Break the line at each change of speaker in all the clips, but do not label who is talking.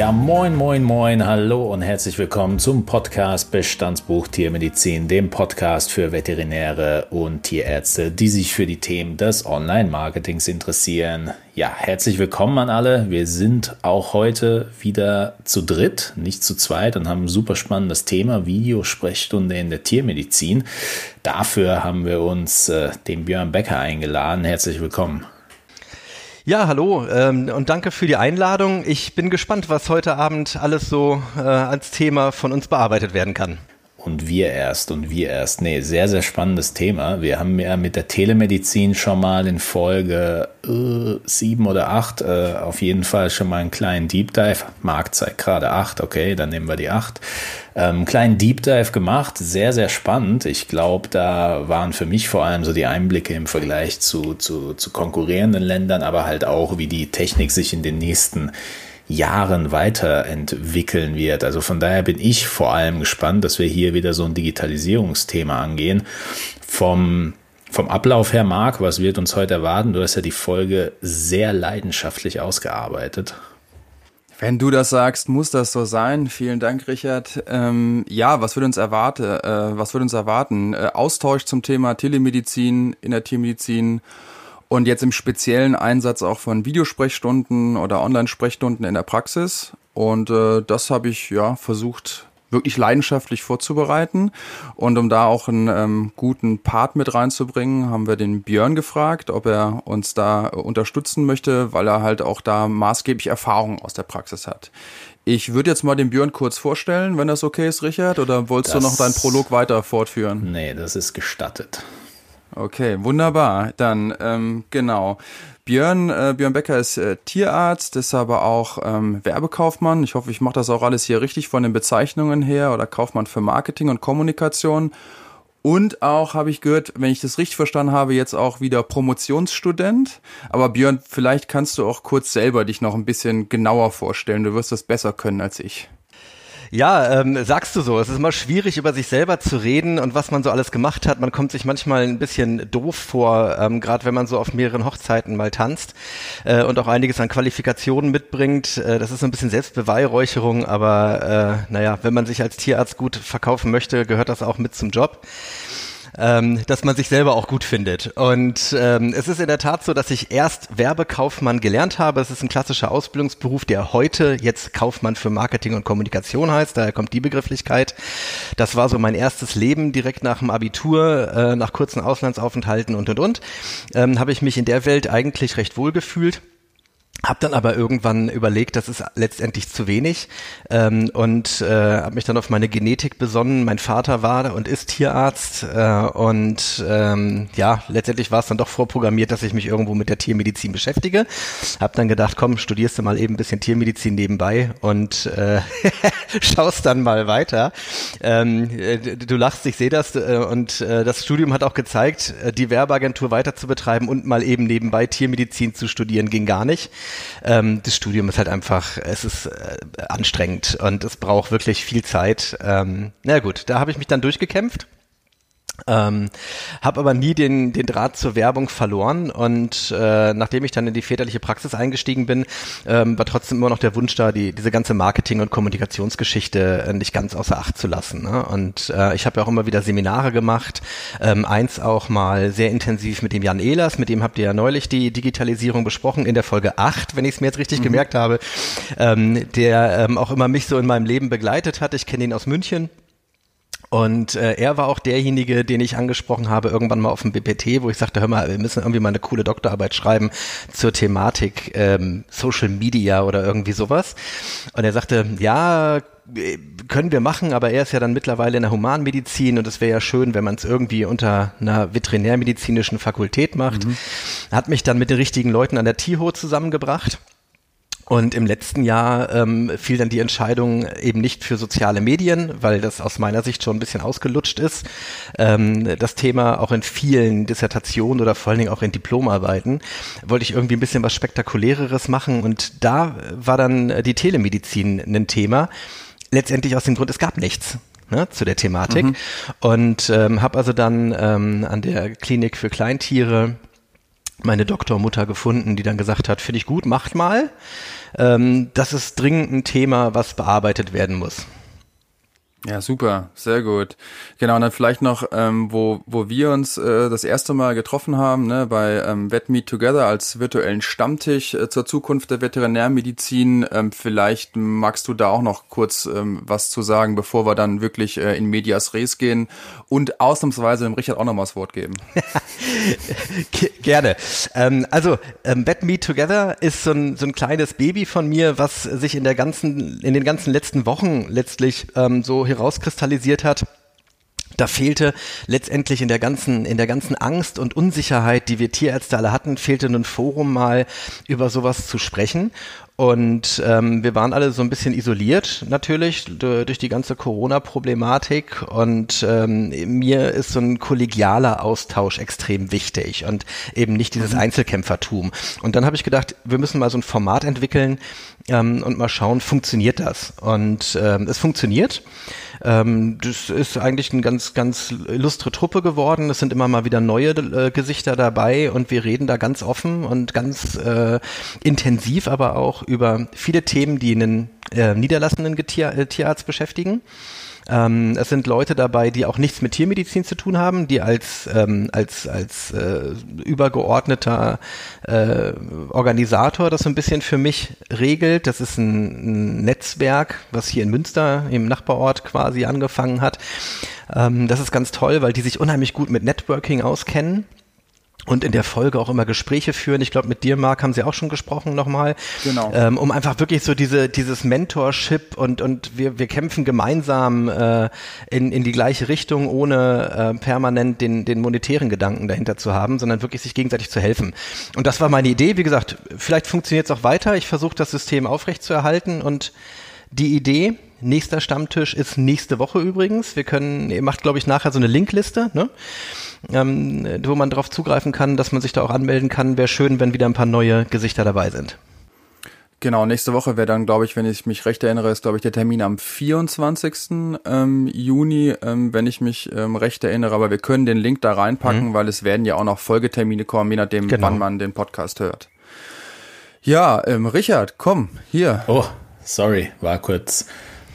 Ja, moin, moin, moin, hallo und herzlich willkommen zum Podcast Bestandsbuch Tiermedizin, dem Podcast für Veterinäre und Tierärzte, die sich für die Themen des Online-Marketings interessieren. Ja, herzlich willkommen an alle. Wir sind auch heute wieder zu dritt, nicht zu zweit und haben ein super spannendes Thema, Videosprechstunde in der Tiermedizin. Dafür haben wir uns äh, den Björn Becker eingeladen. Herzlich willkommen.
Ja, hallo ähm, und danke für die Einladung. Ich bin gespannt, was heute Abend alles so äh, als Thema von uns bearbeitet werden kann.
Und wir erst und wir erst. Nee, sehr, sehr spannendes Thema. Wir haben ja mit der Telemedizin schon mal in Folge äh, sieben oder acht äh, auf jeden Fall schon mal einen kleinen Deep Dive. Markt zeigt gerade acht, okay, dann nehmen wir die acht. Ähm, kleinen Deep Dive gemacht, sehr, sehr spannend. Ich glaube, da waren für mich vor allem so die Einblicke im Vergleich zu, zu, zu konkurrierenden Ländern, aber halt auch, wie die Technik sich in den nächsten Jahren weiterentwickeln wird. Also von daher bin ich vor allem gespannt, dass wir hier wieder so ein Digitalisierungsthema angehen. Vom, vom Ablauf her, Marc, was wird uns heute erwarten? Du hast ja die Folge sehr leidenschaftlich ausgearbeitet.
Wenn du das sagst, muss das so sein. Vielen Dank, Richard. Ähm, ja, was wird uns erwarten? Äh, was wird uns erwarten? Äh, Austausch zum Thema Telemedizin in der Tiermedizin und jetzt im speziellen Einsatz auch von Videosprechstunden oder Online-Sprechstunden in der Praxis. Und äh, das habe ich ja versucht wirklich leidenschaftlich vorzubereiten. Und um da auch einen ähm, guten Part mit reinzubringen, haben wir den Björn gefragt, ob er uns da unterstützen möchte, weil er halt auch da maßgeblich Erfahrung aus der Praxis hat. Ich würde jetzt mal den Björn kurz vorstellen, wenn das okay ist, Richard, oder wolltest das, du noch deinen Prolog weiter fortführen?
Nee, das ist gestattet.
Okay, wunderbar. Dann ähm, genau. Björn, äh, Björn Becker ist äh, Tierarzt, ist aber auch ähm, Werbekaufmann. Ich hoffe, ich mache das auch alles hier richtig von den Bezeichnungen her oder Kaufmann für Marketing und Kommunikation. Und auch habe ich gehört, wenn ich das richtig verstanden habe, jetzt auch wieder Promotionsstudent. Aber Björn, vielleicht kannst du auch kurz selber dich noch ein bisschen genauer vorstellen. Du wirst das besser können als ich.
Ja, ähm, sagst du so. Es ist immer schwierig, über sich selber zu reden und was man so alles gemacht hat. Man kommt sich manchmal ein bisschen doof vor, ähm, gerade wenn man so auf mehreren Hochzeiten mal tanzt äh, und auch einiges an Qualifikationen mitbringt. Äh, das ist so ein bisschen Selbstbeweihräucherung, aber äh, naja, wenn man sich als Tierarzt gut verkaufen möchte, gehört das auch mit zum Job ähm, dass man sich selber auch gut findet. Und ähm, es ist in der Tat so, dass ich erst Werbekaufmann gelernt habe. Es ist ein klassischer Ausbildungsberuf, der heute jetzt Kaufmann für Marketing und Kommunikation heißt. Daher kommt die Begrifflichkeit. Das war so mein erstes Leben direkt nach dem Abitur, äh, nach kurzen Auslandsaufenthalten und und und. Ähm, habe ich mich in der Welt eigentlich recht wohl gefühlt hab dann aber irgendwann überlegt, das ist letztendlich zu wenig ähm, und äh, habe mich dann auf meine Genetik besonnen. Mein Vater war und ist Tierarzt äh, und ähm, ja, letztendlich war es dann doch vorprogrammiert, dass ich mich irgendwo mit der Tiermedizin beschäftige. Hab dann gedacht, komm, studierst du mal eben ein bisschen Tiermedizin nebenbei und äh, schaust dann mal weiter. Ähm, äh, du lachst, ich sehe das äh, und äh, das Studium hat auch gezeigt, äh, die Werbeagentur weiter zu betreiben und mal eben nebenbei Tiermedizin zu studieren ging gar nicht. Ähm, das Studium ist halt einfach, es ist äh, anstrengend und es braucht wirklich viel Zeit. Ähm, na gut, da habe ich mich dann durchgekämpft ähm, habe aber nie den, den Draht zur Werbung verloren und äh, nachdem ich dann in die väterliche Praxis eingestiegen bin, ähm, war trotzdem immer noch der Wunsch da, die, diese ganze Marketing- und Kommunikationsgeschichte äh, nicht ganz außer Acht zu lassen. Ne? Und äh, ich habe ja auch immer wieder Seminare gemacht, ähm, eins auch mal sehr intensiv mit dem Jan Ehlers, mit dem habt ihr ja neulich die Digitalisierung besprochen in der Folge 8, wenn ich es mir jetzt richtig mhm. gemerkt habe, ähm, der ähm, auch immer mich so in meinem Leben begleitet hat. Ich kenne ihn aus München und äh, er war auch derjenige, den ich angesprochen habe, irgendwann mal auf dem BPT, wo ich sagte, hör mal, wir müssen irgendwie mal eine coole Doktorarbeit schreiben zur Thematik ähm, Social Media oder irgendwie sowas. Und er sagte, ja, können wir machen, aber er ist ja dann mittlerweile in der Humanmedizin und es wäre ja schön, wenn man es irgendwie unter einer veterinärmedizinischen Fakultät macht. Mhm. Hat mich dann mit den richtigen Leuten an der TIHO zusammengebracht und im letzten Jahr ähm, fiel dann die Entscheidung eben nicht für soziale Medien, weil das aus meiner Sicht schon ein bisschen ausgelutscht ist. Ähm, das Thema auch in vielen Dissertationen oder vor allen Dingen auch in Diplomarbeiten wollte ich irgendwie ein bisschen was Spektakuläreres machen und da war dann die Telemedizin ein Thema. Letztendlich aus dem Grund, es gab nichts. Ne, zu der Thematik mhm. und ähm, habe also dann ähm, an der Klinik für Kleintiere meine Doktormutter gefunden, die dann gesagt hat, finde ich gut, macht mal. Ähm, das ist dringend ein Thema, was bearbeitet werden muss.
Ja, super, sehr gut. Genau, und dann vielleicht noch, ähm, wo, wo wir uns äh, das erste Mal getroffen haben, ne, bei ähm, Vet Meet Together als virtuellen Stammtisch äh, zur Zukunft der Veterinärmedizin. Ähm, vielleicht magst du da auch noch kurz ähm, was zu sagen, bevor wir dann wirklich äh, in Medias Res gehen und ausnahmsweise dem Richard auch noch mal das Wort geben.
Gerne. Ähm, also, ähm, Vet Meet Together ist so ein, so ein kleines Baby von mir, was sich in der ganzen, in den ganzen letzten Wochen letztlich ähm, so herauskristallisiert hat, da fehlte letztendlich in der ganzen, in der ganzen Angst und Unsicherheit, die wir Tierärzte alle hatten, fehlte ein Forum mal über sowas zu sprechen. Und ähm, wir waren alle so ein bisschen isoliert natürlich durch die ganze Corona-Problematik. Und ähm, mir ist so ein kollegialer Austausch extrem wichtig und eben nicht dieses mhm. Einzelkämpfertum. Und dann habe ich gedacht, wir müssen mal so ein Format entwickeln ähm, und mal schauen, funktioniert das? Und ähm, es funktioniert. Ähm, das ist eigentlich eine ganz, ganz illustre Truppe geworden. Es sind immer mal wieder neue äh, Gesichter dabei und wir reden da ganz offen und ganz äh, intensiv, aber auch über viele Themen, die einen äh, niederlassenden Tier, äh, Tierarzt beschäftigen. Ähm, es sind Leute dabei, die auch nichts mit Tiermedizin zu tun haben, die als, ähm, als, als äh, übergeordneter äh, Organisator das so ein bisschen für mich regelt. Das ist ein, ein Netzwerk, was hier in Münster im Nachbarort quasi angefangen hat. Ähm, das ist ganz toll, weil die sich unheimlich gut mit Networking auskennen und in der Folge auch immer Gespräche führen. Ich glaube, mit dir, Marc, haben sie auch schon gesprochen nochmal. Genau. Ähm, um einfach wirklich so diese, dieses Mentorship und, und wir, wir kämpfen gemeinsam äh, in, in die gleiche Richtung, ohne äh, permanent den, den monetären Gedanken dahinter zu haben, sondern wirklich sich gegenseitig zu helfen. Und das war meine Idee. Wie gesagt, vielleicht funktioniert es auch weiter. Ich versuche das System aufrechtzuerhalten und die Idee, nächster Stammtisch ist nächste Woche übrigens. Wir können, ihr macht, glaube ich, nachher so eine Linkliste, ne? ähm, wo man darauf zugreifen kann, dass man sich da auch anmelden kann. Wäre schön, wenn wieder ein paar neue Gesichter dabei sind.
Genau, nächste Woche wäre dann, glaube ich, wenn ich mich recht erinnere, ist, glaube ich, der Termin am 24. Ähm, Juni, ähm, wenn ich mich ähm, recht erinnere. Aber wir können den Link da reinpacken, mhm. weil es werden ja auch noch Folgetermine kommen, je nachdem, genau. wann man den Podcast hört. Ja, ähm, Richard, komm, hier.
Oh, sorry, war kurz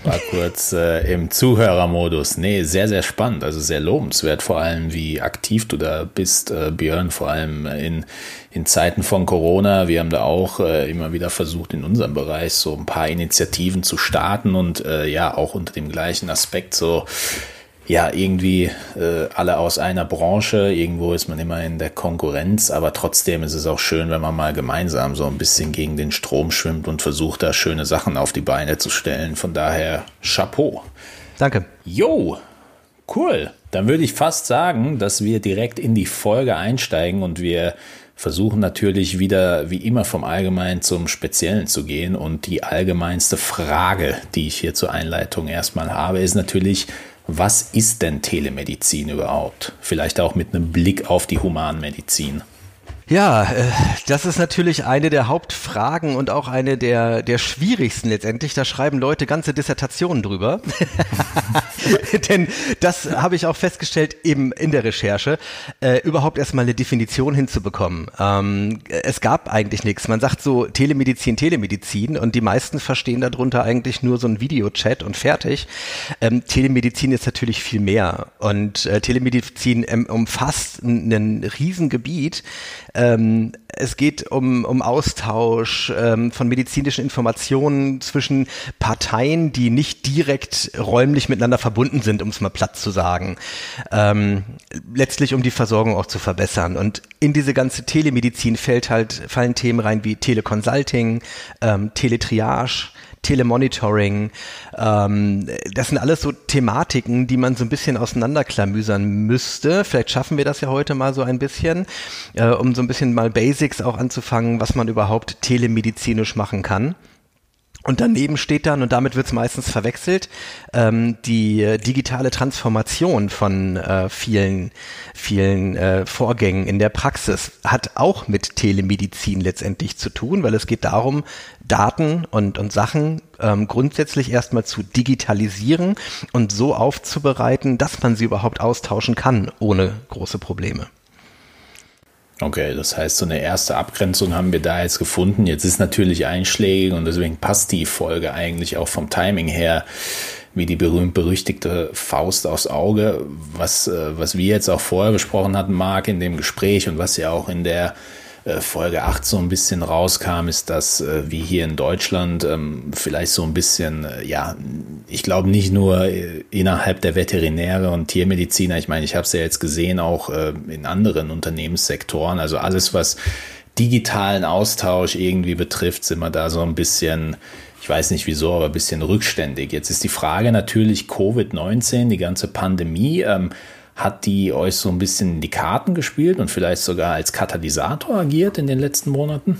war kurz äh, im Zuhörermodus. Nee, sehr, sehr spannend, also sehr lobenswert, vor allem wie aktiv du da bist, äh, Björn, vor allem in, in Zeiten von Corona. Wir haben da auch äh, immer wieder versucht, in unserem Bereich so ein paar Initiativen zu starten und äh, ja, auch unter dem gleichen Aspekt so ja, irgendwie äh, alle aus einer Branche, irgendwo ist man immer in der Konkurrenz, aber trotzdem ist es auch schön, wenn man mal gemeinsam so ein bisschen gegen den Strom schwimmt und versucht, da schöne Sachen auf die Beine zu stellen. Von daher Chapeau.
Danke.
Jo, cool. Dann würde ich fast sagen, dass wir direkt in die Folge einsteigen und wir versuchen natürlich wieder wie immer vom Allgemeinen zum Speziellen zu gehen. Und die allgemeinste Frage, die ich hier zur Einleitung erstmal habe, ist natürlich, was ist denn Telemedizin überhaupt? Vielleicht auch mit einem Blick auf die Humanmedizin.
Ja, äh, das ist natürlich eine der Hauptfragen und auch eine der, der schwierigsten letztendlich. Da schreiben Leute ganze Dissertationen drüber. Denn das habe ich auch festgestellt eben in der Recherche, äh, überhaupt erstmal eine Definition hinzubekommen. Ähm, es gab eigentlich nichts. Man sagt so Telemedizin, Telemedizin und die meisten verstehen darunter eigentlich nur so ein Videochat und fertig. Ähm, Telemedizin ist natürlich viel mehr und äh, Telemedizin ähm, umfasst ein, ein Riesengebiet ähm, es geht um, um Austausch ähm, von medizinischen Informationen zwischen Parteien, die nicht direkt räumlich miteinander verbunden sind, um es mal platt zu sagen. Ähm, letztlich um die Versorgung auch zu verbessern. Und in diese ganze Telemedizin fällt halt, fallen Themen rein wie Teleconsulting, ähm, Teletriage, Telemonitoring. Ähm, das sind alles so Thematiken, die man so ein bisschen auseinanderklamüsern müsste. Vielleicht schaffen wir das ja heute mal so ein bisschen, äh, um so ein bisschen mal Basics auch anzufangen, was man überhaupt telemedizinisch machen kann. Und daneben steht dann, und damit wird es meistens verwechselt, ähm, die äh, digitale Transformation von äh, vielen, vielen äh, Vorgängen in der Praxis hat auch mit Telemedizin letztendlich zu tun, weil es geht darum, Daten und, und Sachen ähm, grundsätzlich erstmal zu digitalisieren und so aufzubereiten, dass man sie überhaupt austauschen kann, ohne große Probleme.
Okay, das heißt, so eine erste Abgrenzung haben wir da jetzt gefunden. Jetzt ist natürlich einschlägig und deswegen passt die Folge eigentlich auch vom Timing her wie die berühmt-berüchtigte Faust aufs Auge, was, äh, was wir jetzt auch vorher besprochen hatten, Marc, in dem Gespräch und was ja auch in der äh, Folge 8 so ein bisschen rauskam, ist, dass äh, wie hier in Deutschland ähm, vielleicht so ein bisschen, ja, ich glaube nicht nur innerhalb der Veterinäre und Tiermediziner, ich meine, ich habe es ja jetzt gesehen, auch in anderen Unternehmenssektoren, also alles, was digitalen Austausch irgendwie betrifft, sind wir da so ein bisschen, ich weiß nicht wieso, aber ein bisschen rückständig. Jetzt ist die Frage natürlich Covid-19, die ganze Pandemie. Ähm, hat die euch so ein bisschen in die Karten gespielt und vielleicht sogar als Katalysator agiert in den letzten Monaten?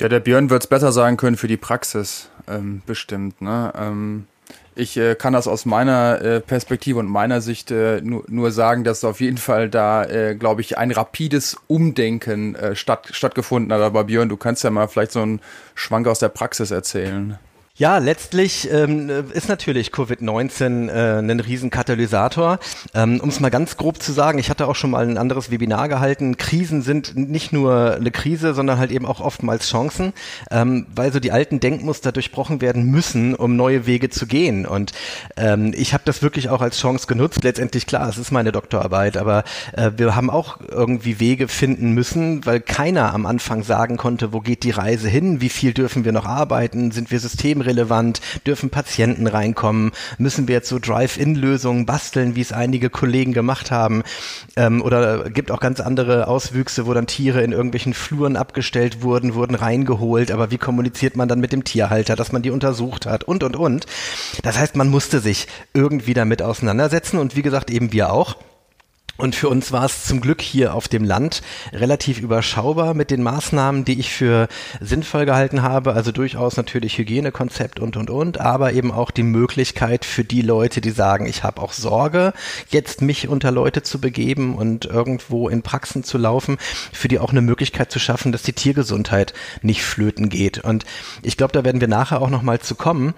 Ja, der Björn wird es besser sagen können für die Praxis, ähm, bestimmt. Ne? Ähm, ich äh, kann das aus meiner äh, Perspektive und meiner Sicht äh, nur, nur sagen, dass auf jeden Fall da, äh, glaube ich, ein rapides Umdenken äh, statt, stattgefunden hat. Aber Björn, du kannst ja mal vielleicht so einen Schwank aus der Praxis erzählen.
Ja, letztlich ähm, ist natürlich Covid-19 äh, ein Riesenkatalysator. Ähm, um es mal ganz grob zu sagen, ich hatte auch schon mal ein anderes Webinar gehalten. Krisen sind nicht nur eine Krise, sondern halt eben auch oftmals Chancen, ähm, weil so die alten Denkmuster durchbrochen werden müssen, um neue Wege zu gehen. Und ähm, ich habe das wirklich auch als Chance genutzt. Letztendlich klar, es ist meine Doktorarbeit, aber äh, wir haben auch irgendwie Wege finden müssen, weil keiner am Anfang sagen konnte, wo geht die Reise hin, wie viel dürfen wir noch arbeiten, sind wir Systeme systemrelevant? Dürfen Patienten reinkommen? Müssen wir jetzt so Drive-In-Lösungen basteln, wie es einige Kollegen gemacht haben? Ähm, oder gibt auch ganz andere Auswüchse, wo dann Tiere in irgendwelchen Fluren abgestellt wurden, wurden reingeholt. Aber wie kommuniziert man dann mit dem Tierhalter, dass man die untersucht hat und, und, und. Das heißt, man musste sich irgendwie damit auseinandersetzen und wie gesagt, eben wir auch. Und für uns war es zum Glück hier auf dem Land relativ überschaubar mit den Maßnahmen, die ich für sinnvoll gehalten habe. Also durchaus natürlich Hygienekonzept und, und, und, aber eben auch die Möglichkeit für die Leute, die sagen, ich habe auch Sorge, jetzt mich unter Leute zu begeben und irgendwo in Praxen zu laufen, für die auch eine Möglichkeit zu schaffen, dass die Tiergesundheit nicht flöten geht. Und ich glaube, da werden wir nachher auch nochmal zu kommen,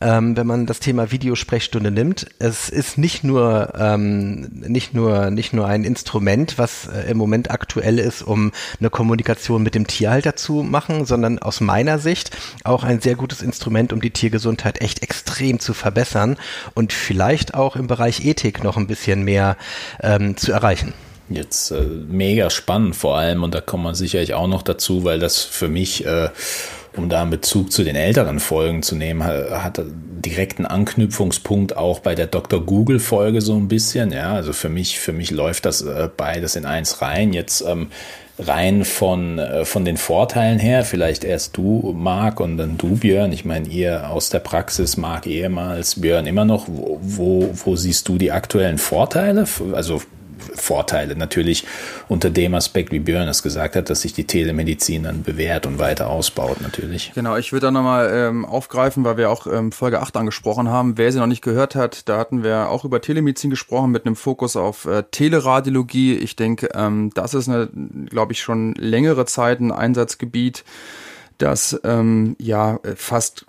ähm, wenn man das Thema Videosprechstunde nimmt. Es ist nicht nur, ähm, nicht nur, nicht nur ein Instrument, was äh, im Moment aktuell ist, um eine Kommunikation mit dem Tierhalter zu machen, sondern aus meiner Sicht auch ein sehr gutes Instrument, um die Tiergesundheit echt extrem zu verbessern und vielleicht auch im Bereich Ethik noch ein bisschen mehr ähm, zu erreichen.
Jetzt äh, mega spannend vor allem und da kommt man sicherlich auch noch dazu, weil das für mich äh, um da einen Bezug zu den älteren Folgen zu nehmen, hat direkten Anknüpfungspunkt auch bei der Dr. Google Folge so ein bisschen. Ja, also für mich, für mich läuft das äh, beides in eins rein. Jetzt ähm, rein von, äh, von den Vorteilen her, vielleicht erst du, Marc, und dann du, Björn. Ich meine, ihr aus der Praxis, Marc ehemals, Björn immer noch. Wo, wo, wo siehst du die aktuellen Vorteile? Also Vorteile. Natürlich unter dem Aspekt, wie Björn es gesagt hat, dass sich die Telemedizin dann bewährt und weiter ausbaut, natürlich.
Genau, ich würde da nochmal ähm, aufgreifen, weil wir auch ähm, Folge 8 angesprochen haben. Wer sie noch nicht gehört hat, da hatten wir auch über Telemedizin gesprochen mit einem Fokus auf äh, Teleradiologie. Ich denke, ähm, das ist glaube ich, schon längere Zeit ein Einsatzgebiet, das ähm, ja fast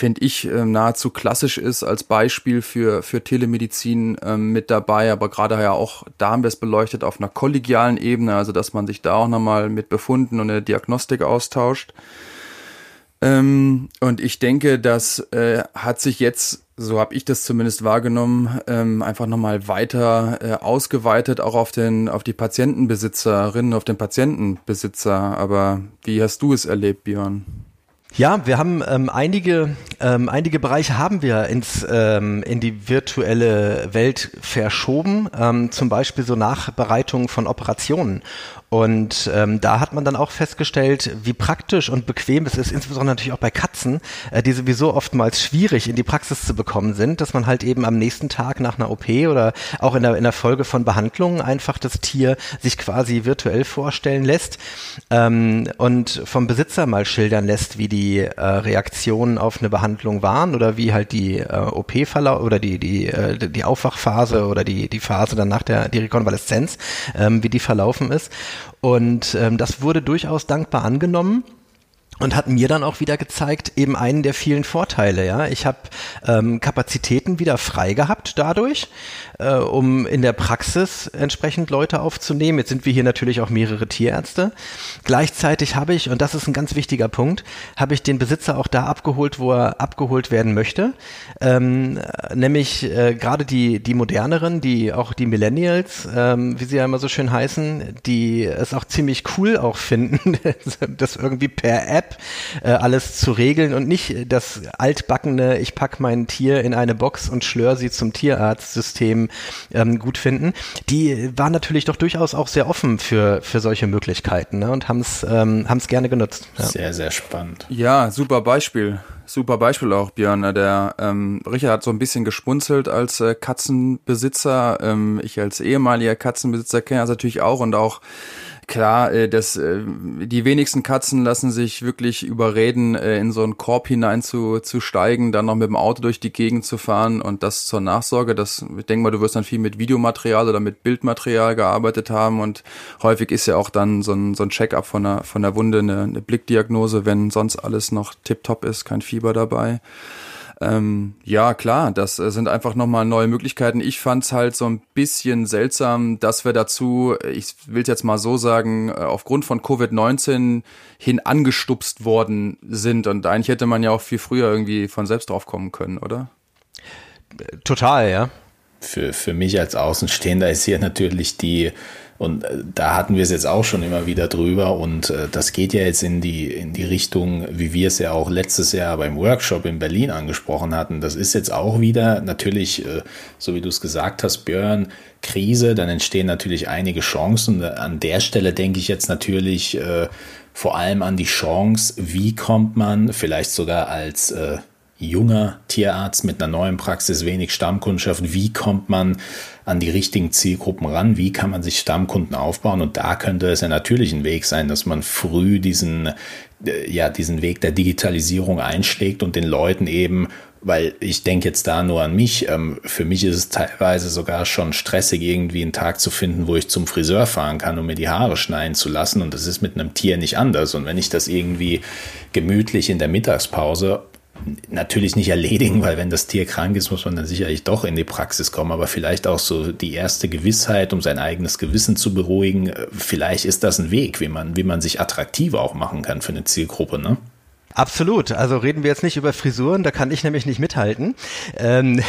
finde ich, äh, nahezu klassisch ist als Beispiel für, für Telemedizin äh, mit dabei. Aber gerade ja auch, da haben wir es beleuchtet auf einer kollegialen Ebene, also dass man sich da auch nochmal mit Befunden und der Diagnostik austauscht. Ähm, und ich denke, das äh, hat sich jetzt, so habe ich das zumindest wahrgenommen, ähm, einfach nochmal weiter äh, ausgeweitet, auch auf den, auf die Patientenbesitzerinnen, auf den Patientenbesitzer. Aber wie hast du es erlebt, Björn?
Ja, wir haben ähm, einige, ähm, einige Bereiche haben wir ins, ähm, in die virtuelle Welt verschoben, ähm, zum Beispiel so Nachbereitung von Operationen. Und ähm, da hat man dann auch festgestellt, wie praktisch und bequem es ist, insbesondere natürlich auch bei Katzen, äh, die sowieso oftmals schwierig in die Praxis zu bekommen sind, dass man halt eben am nächsten Tag nach einer OP oder auch in der, in der Folge von Behandlungen einfach das Tier sich quasi virtuell vorstellen lässt ähm, und vom Besitzer mal schildern lässt, wie die äh, Reaktionen auf eine Behandlung waren oder wie halt die äh, OP-Verlauf oder die, die, äh, die Aufwachphase oder die, die Phase dann nach der die Rekonvaleszenz, ähm, wie die verlaufen ist. Und ähm, das wurde durchaus dankbar angenommen. Und hat mir dann auch wieder gezeigt, eben einen der vielen Vorteile. Ja, ich habe ähm, Kapazitäten wieder frei gehabt dadurch, äh, um in der Praxis entsprechend Leute aufzunehmen. Jetzt sind wir hier natürlich auch mehrere Tierärzte. Gleichzeitig habe ich, und das ist ein ganz wichtiger Punkt, habe ich den Besitzer auch da abgeholt, wo er abgeholt werden möchte. Ähm, nämlich äh, gerade die die moderneren, die auch die Millennials, ähm, wie sie ja immer so schön heißen, die es auch ziemlich cool auch finden, das irgendwie per App äh, alles zu regeln und nicht das altbackene, ich pack mein Tier in eine Box und schlör sie zum Tierarztsystem ähm, gut finden. Die waren natürlich doch durchaus auch sehr offen für, für solche Möglichkeiten ne, und haben es ähm, haben's gerne genutzt.
Ja. Sehr, sehr spannend.
Ja, super Beispiel. Super Beispiel auch, Björn. Der ähm, Richard hat so ein bisschen gespunzelt als äh, Katzenbesitzer. Ähm, ich als ehemaliger Katzenbesitzer kenne das natürlich auch und auch klar, äh, das, äh, die wenigsten Katzen lassen sich wirklich überreden, äh, in so einen Korb hinein zu, zu steigen, dann noch mit dem Auto durch die Gegend zu fahren und das zur Nachsorge. Das, ich denke mal, du wirst dann viel mit Videomaterial oder mit Bildmaterial gearbeitet haben und häufig ist ja auch dann so ein, so ein Check-up von der, von der Wunde, eine, eine Blickdiagnose, wenn sonst alles noch tipptopp ist, kein Fieber dabei. Ähm, ja, klar, das äh, sind einfach nochmal neue Möglichkeiten. Ich fand's halt so ein bisschen seltsam, dass wir dazu, ich will jetzt mal so sagen, äh, aufgrund von Covid-19 hin angestupst worden sind. Und eigentlich hätte man ja auch viel früher irgendwie von selbst drauf kommen können, oder?
Total, ja.
Für, für mich als Außenstehender ist hier natürlich die und äh, da hatten wir es jetzt auch schon immer wieder drüber und äh, das geht ja jetzt in die, in die Richtung, wie wir es ja auch letztes Jahr beim Workshop in Berlin angesprochen hatten. Das ist jetzt auch wieder natürlich, äh, so wie du es gesagt hast, Björn, Krise, dann entstehen natürlich einige Chancen. An der Stelle denke ich jetzt natürlich vor allem an die Chance, wie kommt man vielleicht sogar als junger Tierarzt mit einer neuen Praxis, wenig Stammkundschaft, wie kommt man an die richtigen Zielgruppen ran, wie kann man sich Stammkunden aufbauen und da könnte es ja natürlich ein Weg sein, dass man früh diesen, äh, ja, diesen Weg der Digitalisierung einschlägt und den Leuten eben weil ich denke jetzt da nur an mich. Ähm, für mich ist es teilweise sogar schon stressig, irgendwie einen Tag zu finden, wo ich zum Friseur fahren kann, um mir die Haare schneiden zu lassen. Und das ist mit einem Tier nicht anders. Und wenn ich das irgendwie gemütlich in der Mittagspause natürlich nicht erledigen, weil wenn das Tier krank ist, muss man dann sicherlich doch in die Praxis kommen, aber vielleicht auch so die erste Gewissheit, um sein eigenes Gewissen zu beruhigen. Vielleicht ist das ein Weg, wie man, wie man sich attraktiver auch machen kann für eine Zielgruppe, ne?
Absolut. Also reden wir jetzt nicht über Frisuren, da kann ich nämlich nicht mithalten. Ähm,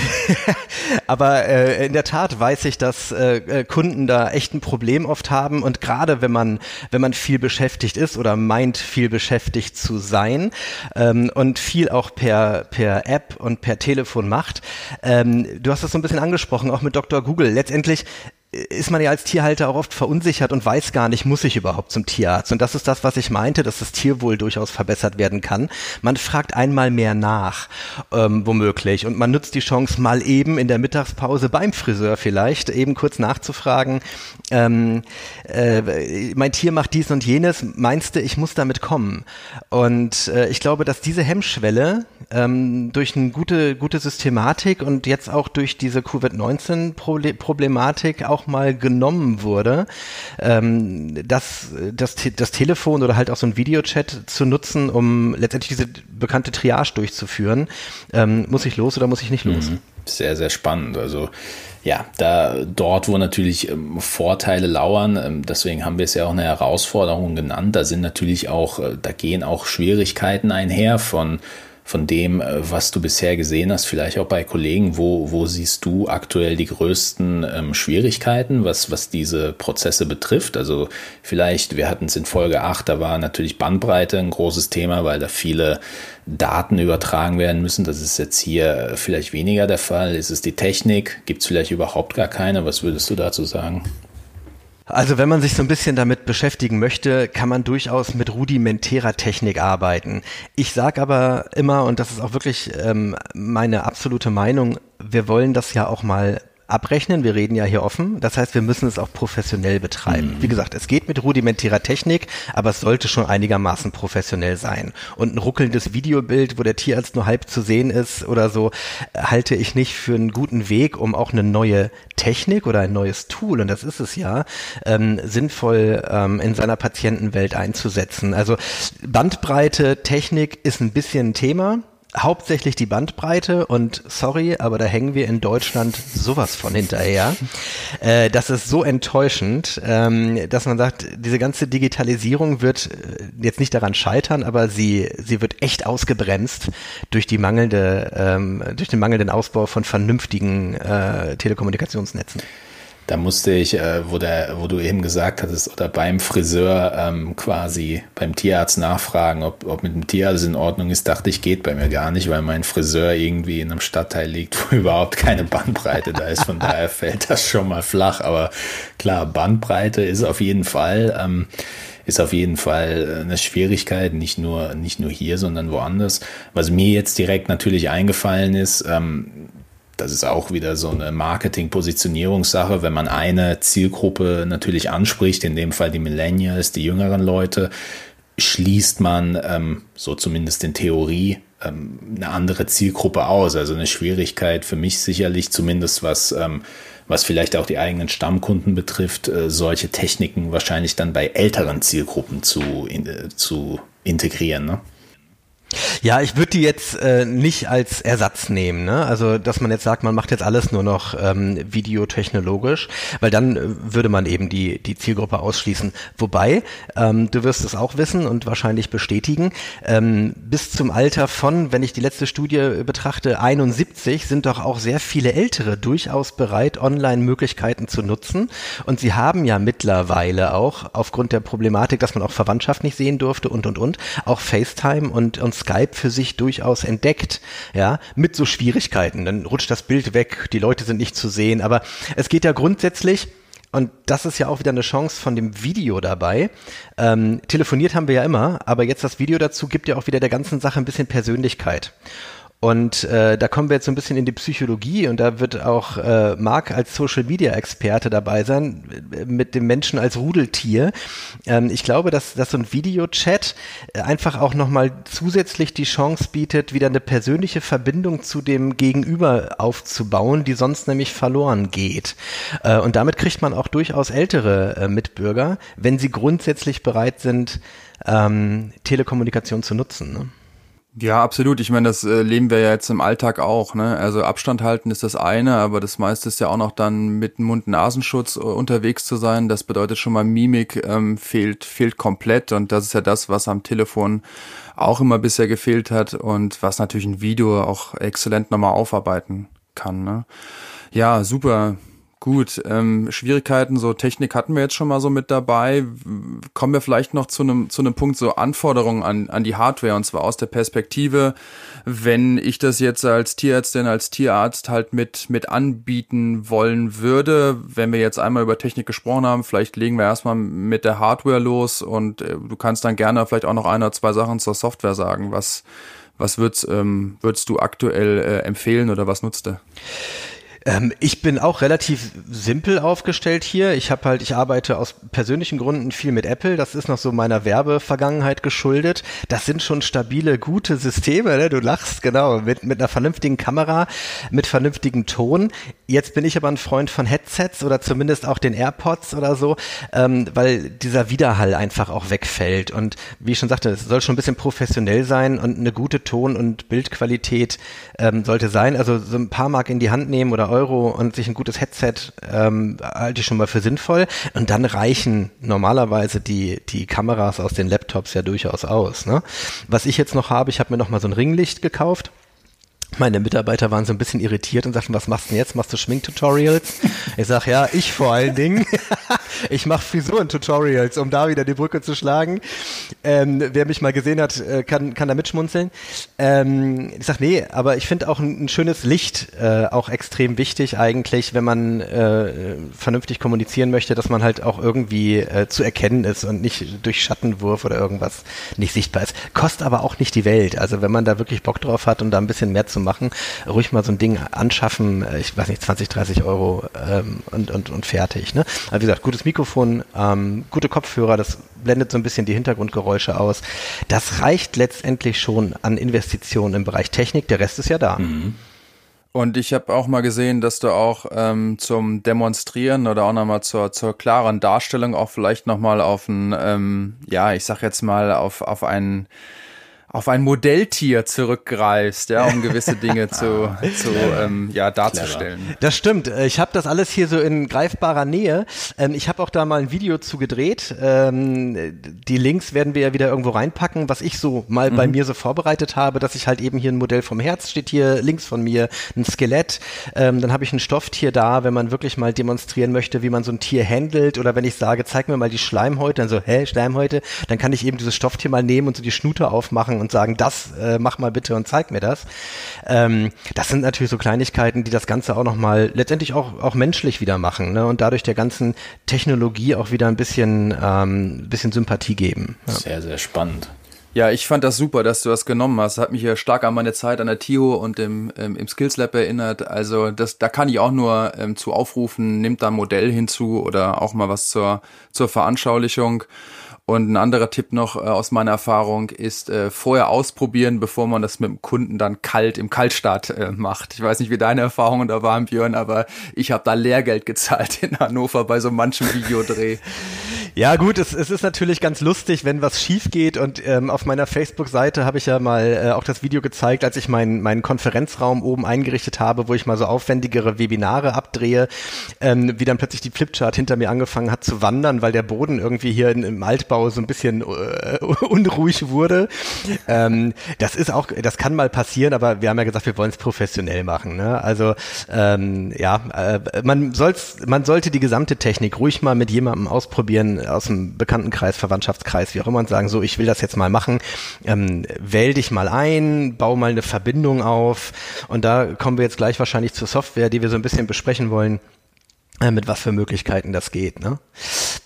aber äh, in der Tat weiß ich, dass äh, äh, Kunden da echt ein Problem oft haben und gerade wenn man wenn man viel beschäftigt ist oder meint viel beschäftigt zu sein ähm, und viel auch per per App und per Telefon macht. Ähm, du hast das so ein bisschen angesprochen, auch mit Dr. Google. Letztendlich ist man ja als Tierhalter auch oft verunsichert und weiß gar nicht, muss ich überhaupt zum Tierarzt? Und das ist das, was ich meinte, dass das Tierwohl durchaus verbessert werden kann. Man fragt einmal mehr nach, ähm, womöglich, und man nutzt die Chance, mal eben in der Mittagspause beim Friseur vielleicht eben kurz nachzufragen, ähm, äh, mein Tier macht dies und jenes, meinst du, ich muss damit kommen? Und äh, ich glaube, dass diese Hemmschwelle ähm, durch eine gute, gute Systematik und jetzt auch durch diese Covid-19-Problematik auch mal genommen wurde, ähm, das, das, das Telefon oder halt auch so ein Videochat zu nutzen, um letztendlich diese bekannte Triage durchzuführen. Ähm, muss ich los oder muss ich nicht los? Mhm.
Sehr, sehr spannend. Also ja, da dort, wo natürlich ähm, Vorteile lauern, ähm, deswegen haben wir es ja auch eine Herausforderung genannt, da sind natürlich auch, äh, da gehen auch Schwierigkeiten einher von von dem, äh, was du bisher gesehen hast, vielleicht auch bei Kollegen, wo, wo siehst du aktuell die größten ähm, Schwierigkeiten, was, was diese Prozesse betrifft? Also vielleicht, wir hatten es in Folge 8, da war natürlich Bandbreite ein großes Thema, weil da viele Daten übertragen werden müssen. Das ist jetzt hier vielleicht weniger der Fall. Ist es die Technik? Gibt es vielleicht überhaupt gar keine? Was würdest du dazu sagen?
Also wenn man sich so ein bisschen damit beschäftigen möchte, kann man durchaus mit rudimentärer Technik arbeiten. Ich sage aber immer, und das ist auch wirklich ähm, meine absolute Meinung, wir wollen das ja auch mal abrechnen. Wir reden ja hier offen. Das heißt, wir müssen es auch professionell betreiben. Mhm. Wie gesagt, es geht mit rudimentärer Technik, aber es sollte schon einigermaßen professionell sein. Und ein ruckelndes Videobild, wo der Tierarzt nur halb zu sehen ist oder so, halte ich nicht für einen guten Weg, um auch eine neue Technik oder ein neues Tool, und das ist es ja, ähm, sinnvoll ähm, in seiner Patientenwelt einzusetzen. Also Bandbreite, Technik ist ein bisschen ein Thema hauptsächlich die Bandbreite und sorry, aber da hängen wir in Deutschland sowas von hinterher. Äh, das ist so enttäuschend, ähm, dass man sagt, diese ganze Digitalisierung wird äh, jetzt nicht daran scheitern, aber sie, sie wird echt ausgebremst durch die mangelnde, ähm, durch den mangelnden Ausbau von vernünftigen äh, Telekommunikationsnetzen.
Da musste ich, äh, wo, der, wo du eben gesagt hattest, oder beim Friseur ähm, quasi beim Tierarzt nachfragen, ob, ob mit dem Tierarzt in Ordnung ist, dachte ich, geht bei mir gar nicht, weil mein Friseur irgendwie in einem Stadtteil liegt, wo überhaupt keine Bandbreite da ist. Von daher fällt das schon mal flach. Aber klar, Bandbreite ist auf jeden Fall. Ähm, ist auf jeden Fall eine Schwierigkeit, nicht nur, nicht nur hier, sondern woanders. Was mir jetzt direkt natürlich eingefallen ist, ähm, das ist auch wieder so eine Marketing-Positionierungssache. Wenn man eine Zielgruppe natürlich anspricht, in dem Fall die Millennials, die jüngeren Leute, schließt man, ähm, so zumindest in Theorie, ähm, eine andere Zielgruppe aus. Also eine Schwierigkeit für mich sicherlich, zumindest was, ähm, was vielleicht auch die eigenen Stammkunden betrifft, äh, solche Techniken wahrscheinlich dann bei älteren Zielgruppen zu, in, äh, zu integrieren. Ne?
Ja, ich würde die jetzt äh, nicht als Ersatz nehmen. Ne? Also, dass man jetzt sagt, man macht jetzt alles nur noch ähm, videotechnologisch, weil dann äh, würde man eben die, die Zielgruppe ausschließen. Wobei, ähm, du wirst es auch wissen und wahrscheinlich bestätigen, ähm, bis zum Alter von, wenn ich die letzte Studie betrachte, 71, sind doch auch sehr viele Ältere durchaus bereit, Online-Möglichkeiten zu nutzen. Und sie haben ja mittlerweile auch, aufgrund der Problematik, dass man auch Verwandtschaft nicht sehen durfte und, und, und, auch FaceTime und, und Skype für sich durchaus entdeckt, ja, mit so Schwierigkeiten. Dann rutscht das Bild weg, die Leute sind nicht zu sehen, aber es geht ja grundsätzlich und das ist ja auch wieder eine Chance von dem Video dabei. Ähm, telefoniert haben wir ja immer, aber jetzt das Video dazu gibt ja auch wieder der ganzen Sache ein bisschen Persönlichkeit. Und äh, da kommen wir jetzt so ein bisschen in die Psychologie und da wird auch äh, Marc als Social Media Experte dabei sein, äh, mit dem Menschen als Rudeltier. Ähm, ich glaube, dass, dass so ein Videochat äh, einfach auch nochmal zusätzlich die Chance bietet, wieder eine persönliche Verbindung zu dem Gegenüber aufzubauen, die sonst nämlich verloren geht. Äh, und damit kriegt man auch durchaus ältere äh, Mitbürger, wenn sie grundsätzlich bereit sind, ähm, Telekommunikation zu nutzen. Ne?
Ja, absolut. Ich meine, das äh, leben wir ja jetzt im Alltag auch. Ne? Also Abstand halten ist das eine, aber das meiste ist ja auch noch dann mit Mund-Nasenschutz äh, unterwegs zu sein. Das bedeutet schon mal Mimik ähm, fehlt fehlt komplett und das ist ja das, was am Telefon auch immer bisher gefehlt hat und was natürlich ein Video auch exzellent nochmal aufarbeiten kann. Ne? Ja, super. Gut, ähm, Schwierigkeiten, so Technik hatten wir jetzt schon mal so mit dabei. Kommen wir vielleicht noch zu einem zu einem Punkt so Anforderungen an an die Hardware und zwar aus der Perspektive, wenn ich das jetzt als Tierärztin, als Tierarzt halt mit mit anbieten wollen würde, wenn wir jetzt einmal über Technik gesprochen haben, vielleicht legen wir erstmal mit der Hardware los und äh, du kannst dann gerne vielleicht auch noch ein oder zwei Sachen zur Software sagen. Was was würdest, ähm, würdest du aktuell äh, empfehlen oder was nutzt du?
Ähm, ich bin auch relativ simpel aufgestellt hier. Ich habe halt, ich arbeite aus persönlichen Gründen viel mit Apple. Das ist noch so meiner Werbevergangenheit geschuldet. Das sind schon stabile, gute Systeme. Ne? Du lachst genau mit mit einer vernünftigen Kamera, mit vernünftigem Ton. Jetzt bin ich aber ein Freund von Headsets oder zumindest auch den AirPods oder so, ähm, weil dieser Widerhall einfach auch wegfällt. Und wie ich schon sagte, es soll schon ein bisschen professionell sein und eine gute Ton- und Bildqualität ähm, sollte sein. Also so ein paar Mark in die Hand nehmen oder Euro und sich ein gutes Headset ähm, halte ich schon mal für sinnvoll. Und dann reichen normalerweise die, die Kameras aus den Laptops ja durchaus aus. Ne? Was ich jetzt noch habe, ich habe mir noch mal so ein Ringlicht gekauft meine Mitarbeiter waren so ein bisschen irritiert und sagten, was machst du denn jetzt? Machst du Schminktutorials? Ich sag ja, ich vor allen Dingen. Ich mache Frisuren-Tutorials, um da wieder die Brücke zu schlagen. Ähm, wer mich mal gesehen hat, äh, kann, kann da mitschmunzeln. Ähm, ich sag nee, aber ich finde auch ein, ein, schönes Licht äh, auch extrem wichtig eigentlich, wenn man äh, vernünftig kommunizieren möchte, dass man halt auch irgendwie äh, zu erkennen ist und nicht durch Schattenwurf oder irgendwas nicht sichtbar ist. Kostet aber auch nicht die Welt. Also wenn man da wirklich Bock drauf hat und da ein bisschen mehr zu machen, ruhig mal so ein Ding anschaffen, äh, ich weiß nicht, 20, 30 Euro ähm, und, und, und fertig. Ne? Aber wie gesagt, gutes Mikrofon, ähm, gute Kopfhörer, das blendet so ein bisschen die Hintergrundgeräusche aus. Das reicht letztendlich schon an Investitionen im Bereich Technik, der Rest ist ja da. Mhm.
Und ich habe auch mal gesehen, dass du auch ähm, zum Demonstrieren oder auch nochmal zur, zur klaren Darstellung auch vielleicht nochmal auf ein, ähm, ja, ich sag jetzt mal, auf, auf einen auf ein Modelltier zurückgreifst, ja, um gewisse Dinge zu, zu ähm, ja, darzustellen.
Das stimmt. Äh, ich habe das alles hier so in greifbarer Nähe. Ähm, ich habe auch da mal ein Video zu gedreht. Ähm, die Links werden wir ja wieder irgendwo reinpacken, was ich so mal mhm. bei mir so vorbereitet habe, dass ich halt eben hier ein Modell vom Herz steht hier links von mir, ein Skelett. Ähm, dann habe ich ein Stofftier da, wenn man wirklich mal demonstrieren möchte, wie man so ein Tier handelt oder wenn ich sage, zeig mir mal die Schleimhäute, dann so, hä, Schleimhäute, dann kann ich eben dieses Stofftier mal nehmen und so die Schnute aufmachen und sagen, das äh, mach mal bitte und zeig mir das. Ähm, das sind natürlich so Kleinigkeiten, die das Ganze auch nochmal letztendlich auch, auch menschlich wieder machen ne? und dadurch der ganzen Technologie auch wieder ein bisschen, ähm, bisschen Sympathie geben.
Ja. Sehr, sehr spannend.
Ja, ich fand das super, dass du das genommen hast. Hat mich ja stark an meine Zeit an der TIO und im, im, im Skills Lab erinnert. Also das, da kann ich auch nur ähm, zu aufrufen, nimmt da ein Modell hinzu oder auch mal was zur, zur Veranschaulichung. Und ein anderer Tipp noch äh, aus meiner Erfahrung ist äh, vorher ausprobieren, bevor man das mit dem Kunden dann kalt im Kaltstart äh, macht. Ich weiß nicht, wie deine Erfahrungen da waren, Björn, aber ich habe da Lehrgeld gezahlt in Hannover bei so manchem Videodreh.
Ja gut, es, es ist natürlich ganz lustig, wenn was schief geht und ähm, auf meiner Facebook-Seite habe ich ja mal äh, auch das Video gezeigt, als ich meinen meinen Konferenzraum oben eingerichtet habe, wo ich mal so aufwendigere Webinare abdrehe, ähm, wie dann plötzlich die Flipchart hinter mir angefangen hat zu wandern, weil der Boden irgendwie hier in, im Altbau so ein bisschen äh, unruhig wurde. Ähm, das ist auch, das kann mal passieren, aber wir haben ja gesagt, wir wollen es professionell machen. Ne? Also ähm, ja, äh, man soll's, man sollte die gesamte Technik ruhig mal mit jemandem ausprobieren, aus dem Bekanntenkreis, Verwandtschaftskreis, wie auch immer, und sagen, so, ich will das jetzt mal machen, ähm, wähl dich mal ein, bau mal eine Verbindung auf. Und da kommen wir jetzt gleich wahrscheinlich zur Software, die wir so ein bisschen besprechen wollen mit was für Möglichkeiten das geht. Ne?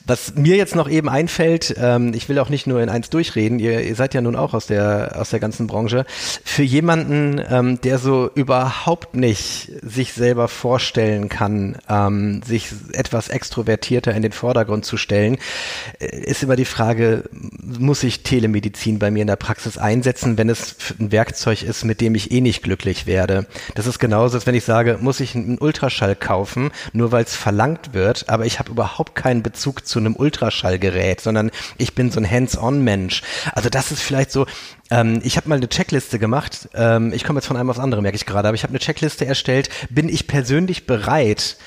Was mir jetzt noch eben einfällt, ähm, ich will auch nicht nur in eins durchreden, ihr, ihr seid ja nun auch aus der aus der ganzen Branche. Für jemanden, ähm, der so überhaupt nicht sich selber vorstellen kann, ähm, sich etwas extrovertierter in den Vordergrund zu stellen, äh, ist immer die Frage: Muss ich Telemedizin bei mir in der Praxis einsetzen, wenn es ein Werkzeug ist, mit dem ich eh nicht glücklich werde? Das ist genauso, als wenn ich sage, muss ich einen Ultraschall kaufen, nur weil es verlangt wird, aber ich habe überhaupt keinen Bezug zu einem Ultraschallgerät, sondern ich bin so ein Hands-on-Mensch. Also das ist vielleicht so, ähm, ich habe mal eine Checkliste gemacht. Ähm, ich komme jetzt von einem aufs andere, merke ich gerade, aber ich habe eine Checkliste erstellt. Bin ich persönlich bereit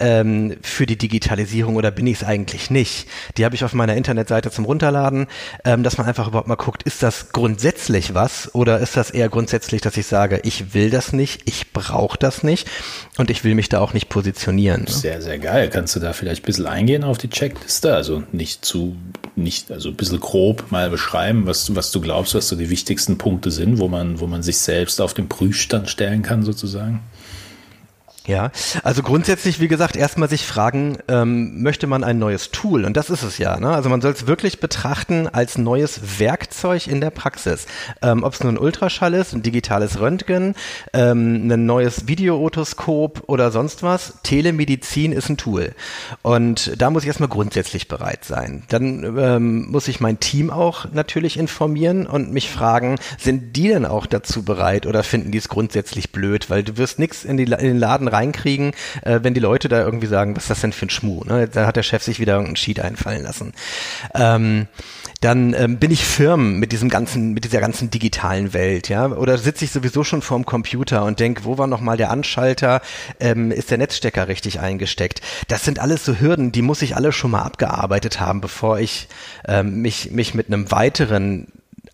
ähm, für die Digitalisierung oder bin ich es eigentlich nicht? Die habe ich auf meiner Internetseite zum Runterladen, ähm, dass man einfach überhaupt mal guckt, ist das grundsätzlich was oder ist das eher grundsätzlich, dass ich sage, ich will das nicht, ich brauche das nicht und ich will mich da auch nicht positionieren. Ne?
Sehr, sehr geil. Kannst du da vielleicht ein bisschen eingehen auf die Checkliste? Also nicht zu, nicht, also ein bisschen grob mal beschreiben, was, was du glaubst, was du die wichtigsten Punkte sind, wo man, wo man sich selbst auf den Prüfstand stellen kann, sozusagen?
Ja, also grundsätzlich, wie gesagt, erstmal sich fragen, ähm, möchte man ein neues Tool? Und das ist es ja. Ne? Also man soll es wirklich betrachten als neues Werkzeug in der Praxis. Ähm, Ob es nur ein Ultraschall ist, ein digitales Röntgen, ähm, ein neues Videootoskop oder sonst was. Telemedizin ist ein Tool. Und da muss ich erstmal grundsätzlich bereit sein. Dann ähm, muss ich mein Team auch natürlich informieren und mich fragen, sind die denn auch dazu bereit oder finden die es grundsätzlich blöd? Weil du wirst nichts in, in den Laden reinkriegen, äh, wenn die Leute da irgendwie sagen, was ist das denn für ein Schmuh? Ne? Da hat der Chef sich wieder irgendeinen Sheet einfallen lassen. Ähm, dann ähm, bin ich firm mit diesem ganzen, mit dieser ganzen digitalen Welt, ja, oder sitze ich sowieso schon vorm Computer und denke, wo war nochmal der Anschalter? Ähm, ist der Netzstecker richtig eingesteckt? Das sind alles so Hürden, die muss ich alle schon mal abgearbeitet haben, bevor ich ähm, mich mich mit einem weiteren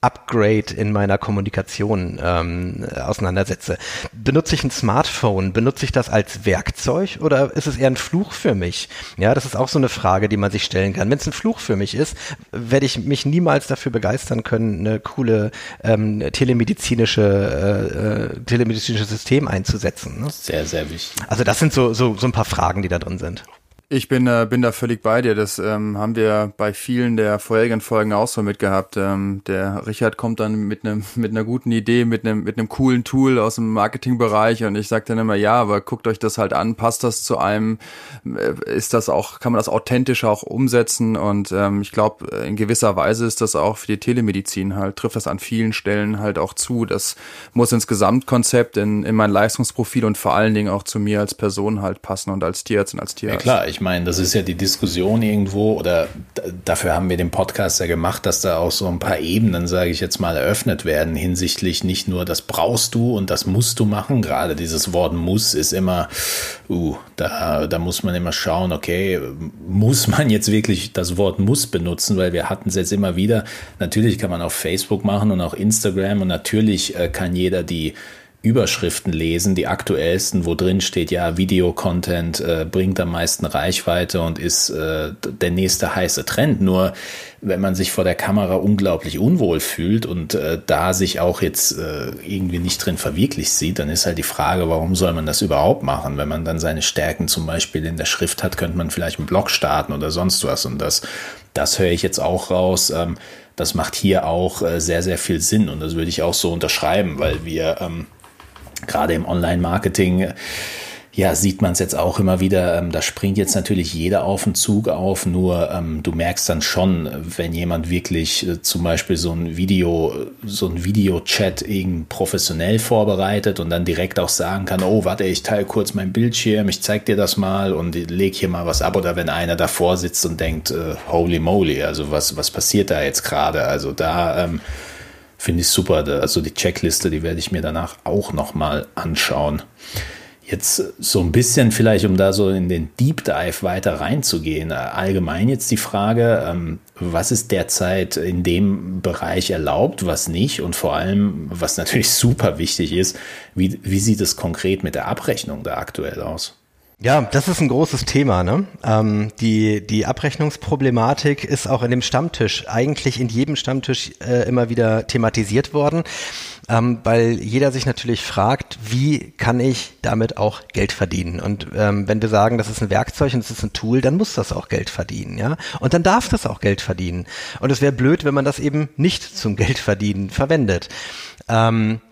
Upgrade in meiner Kommunikation ähm, auseinandersetze. Benutze ich ein Smartphone? Benutze ich das als Werkzeug oder ist es eher ein Fluch für mich? Ja, das ist auch so eine Frage, die man sich stellen kann. Wenn es ein Fluch für mich ist, werde ich mich niemals dafür begeistern können, eine coole ähm, telemedizinische äh, äh, telemedizinisches System einzusetzen. Ne?
Sehr, sehr wichtig.
Also das sind so, so, so ein paar Fragen, die da drin sind.
Ich bin, äh, bin da völlig bei dir. Das ähm, haben wir bei vielen der vorherigen Folgen auch so mitgehabt. Ähm, der Richard kommt dann mit einem mit einer guten Idee, mit einem mit einem coolen Tool aus dem Marketingbereich und ich sage dann immer, ja, aber guckt euch das halt an, passt das zu einem, äh, ist das auch, kann man das authentisch auch umsetzen und ähm, ich glaube, in gewisser Weise ist das auch für die Telemedizin halt, trifft das an vielen Stellen halt auch zu. Das muss ins Gesamtkonzept, in, in mein Leistungsprofil und vor allen Dingen auch zu mir als Person halt passen und als Tierarzt und als Tierarzt.
Ja klar, ich meine, das ist ja die Diskussion irgendwo oder dafür haben wir den Podcast ja gemacht, dass da auch so ein paar Ebenen, sage ich jetzt mal, eröffnet werden hinsichtlich nicht nur das brauchst du und das musst du machen. Gerade dieses Wort muss ist immer, uh, da, da muss man immer schauen, okay, muss man jetzt wirklich das Wort muss benutzen, weil wir hatten es jetzt immer wieder. Natürlich kann man auf Facebook machen und auch Instagram und natürlich äh, kann jeder die Überschriften lesen, die aktuellsten, wo drin steht, ja, Videocontent äh, bringt am meisten Reichweite und ist äh, der nächste heiße Trend. Nur wenn man sich vor der Kamera unglaublich unwohl fühlt und äh, da sich auch jetzt äh, irgendwie nicht drin verwirklicht sieht, dann ist halt die Frage, warum soll man das überhaupt machen? Wenn man dann seine Stärken zum Beispiel in der Schrift hat, könnte man vielleicht einen Blog starten oder sonst was. Und das, das höre ich jetzt auch raus. Ähm, das macht hier auch äh, sehr, sehr viel Sinn und das würde ich auch so unterschreiben, weil wir ähm, gerade im Online-Marketing ja, sieht man es jetzt auch immer wieder, ähm, da springt jetzt natürlich jeder auf den Zug auf, nur ähm, du merkst dann schon, wenn jemand wirklich äh, zum Beispiel so ein Video, so ein Videochat eben professionell vorbereitet und dann direkt auch sagen kann, oh, warte, ich teile kurz mein Bildschirm, ich zeig dir das mal und leg hier mal was ab. Oder wenn einer davor sitzt und denkt, äh, holy moly, also was, was passiert da jetzt gerade? Also da, ähm, finde ich super. Also die Checkliste, die werde ich mir danach auch nochmal anschauen. Jetzt so ein bisschen vielleicht, um da so in den Deep Dive weiter reinzugehen. Allgemein jetzt die Frage, ähm, was ist derzeit in dem Bereich erlaubt, was nicht? Und vor allem, was natürlich super wichtig ist, wie, wie sieht es konkret mit der Abrechnung da aktuell aus?
Ja, das ist ein großes Thema. Ne? Ähm, die, die Abrechnungsproblematik ist auch in dem Stammtisch, eigentlich in jedem Stammtisch äh, immer wieder thematisiert worden, ähm, weil jeder sich natürlich fragt, wie kann ich damit auch Geld verdienen? Und ähm, wenn wir sagen, das ist ein Werkzeug und es ist ein Tool, dann muss das auch Geld verdienen. ja. Und dann darf das auch Geld verdienen. Und es wäre blöd, wenn man das eben nicht zum Geldverdienen verwendet. Ähm,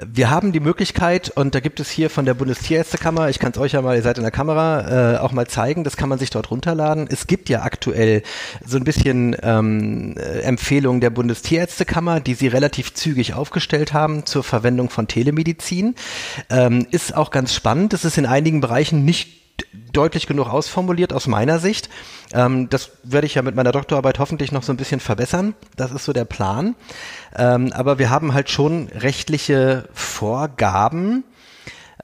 wir haben die Möglichkeit, und da gibt es hier von der Bundestierärztekammer, ich kann es euch ja mal, ihr seid in der Kamera, äh, auch mal zeigen, das kann man sich dort runterladen. Es gibt ja aktuell so ein bisschen ähm, äh, Empfehlungen der Bundestierärztekammer, die sie relativ zügig aufgestellt haben zur Verwendung von Telemedizin. Ähm, ist auch ganz spannend. Das ist in einigen Bereichen nicht deutlich genug ausformuliert aus meiner Sicht. Ähm, das werde ich ja mit meiner Doktorarbeit hoffentlich noch so ein bisschen verbessern. Das ist so der Plan. Ähm, aber wir haben halt schon rechtliche Vorgaben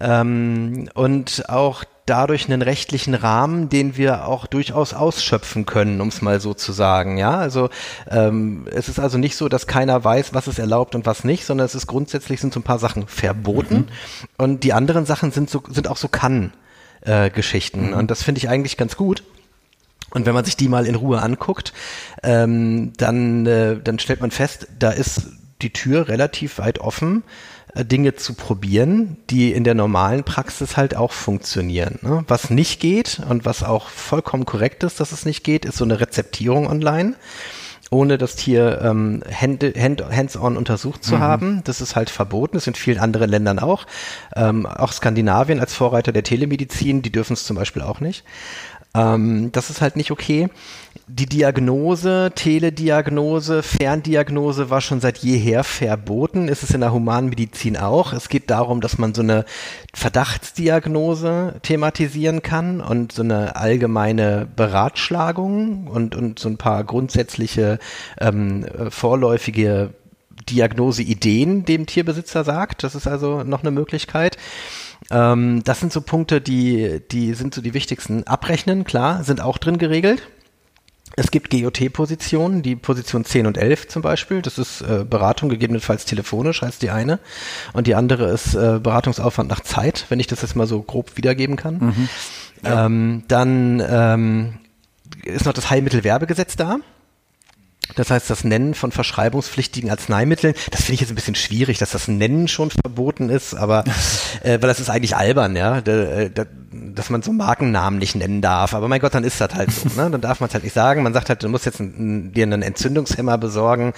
ähm, und auch dadurch einen rechtlichen Rahmen, den wir auch durchaus ausschöpfen können, um es mal so zu sagen. Ja, also ähm, es ist also nicht so, dass keiner weiß, was ist erlaubt und was nicht, sondern es ist grundsätzlich sind so ein paar Sachen verboten mhm. und die anderen Sachen sind so sind auch so kann äh, Geschichten. Mhm. Und das finde ich eigentlich ganz gut. Und wenn man sich die mal in Ruhe anguckt, ähm, dann, äh, dann stellt man fest, da ist die Tür relativ weit offen, äh, Dinge zu probieren, die in der normalen Praxis halt auch funktionieren. Ne? Was nicht geht und was auch vollkommen korrekt ist, dass es nicht geht, ist so eine Rezeptierung online ohne das Tier ähm, hand, hand, hands-on untersucht zu mhm. haben. Das ist halt verboten, das ist in vielen anderen Ländern auch. Ähm, auch Skandinavien als Vorreiter der Telemedizin, die dürfen es zum Beispiel auch nicht. Ähm, das ist halt nicht okay. Die Diagnose, Telediagnose, Ferndiagnose war schon seit jeher verboten. Ist es in der Humanmedizin auch. Es geht darum, dass man so eine Verdachtsdiagnose thematisieren kann und so eine allgemeine Beratschlagung und, und so ein paar grundsätzliche ähm, vorläufige Diagnoseideen dem Tierbesitzer sagt. Das ist also noch eine Möglichkeit. Ähm, das sind so Punkte, die, die sind so die wichtigsten. Abrechnen, klar, sind auch drin geregelt. Es gibt GOT-Positionen, die Position 10 und 11 zum Beispiel. Das ist äh, Beratung gegebenenfalls telefonisch, heißt die eine. Und die andere ist äh, Beratungsaufwand nach Zeit, wenn ich das jetzt mal so grob wiedergeben kann. Mhm. Ja. Ähm, dann ähm, ist noch das Heilmittelwerbegesetz da. Das heißt, das Nennen von verschreibungspflichtigen Arzneimitteln, das finde ich jetzt ein bisschen schwierig, dass das Nennen schon verboten ist, aber äh, weil das ist eigentlich albern, ja, da, äh, da, dass man so Markennamen nicht nennen darf. Aber mein Gott, dann ist das halt so, ne? Dann darf man es halt nicht sagen. Man sagt halt, du musst jetzt ein, dir einen Entzündungshemmer besorgen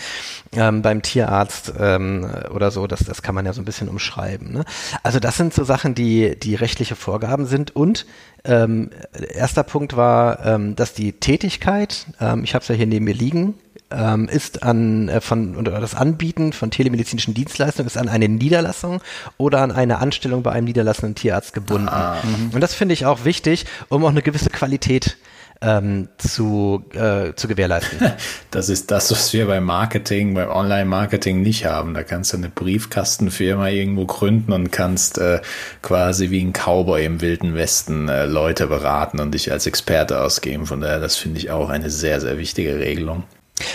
ähm, beim Tierarzt ähm, oder so. Das, das kann man ja so ein bisschen umschreiben. Ne? Also das sind so Sachen, die die rechtliche Vorgaben sind und ähm, erster Punkt war, ähm, dass die Tätigkeit, ähm, ich habe es ja hier neben mir liegen, ähm, ist an äh, von oder das Anbieten von telemedizinischen Dienstleistungen ist an eine Niederlassung oder an eine Anstellung bei einem niederlassenden Tierarzt gebunden. Ah. Mhm. Und das finde ich auch wichtig, um auch eine gewisse Qualität ähm, zu, äh, zu gewährleisten.
Das ist das, was wir beim Marketing, beim Online-Marketing nicht haben. Da kannst du eine Briefkastenfirma irgendwo gründen und kannst äh, quasi wie ein Cowboy im Wilden Westen äh, Leute beraten und dich als Experte ausgeben. Von daher, das finde ich auch eine sehr, sehr wichtige Regelung.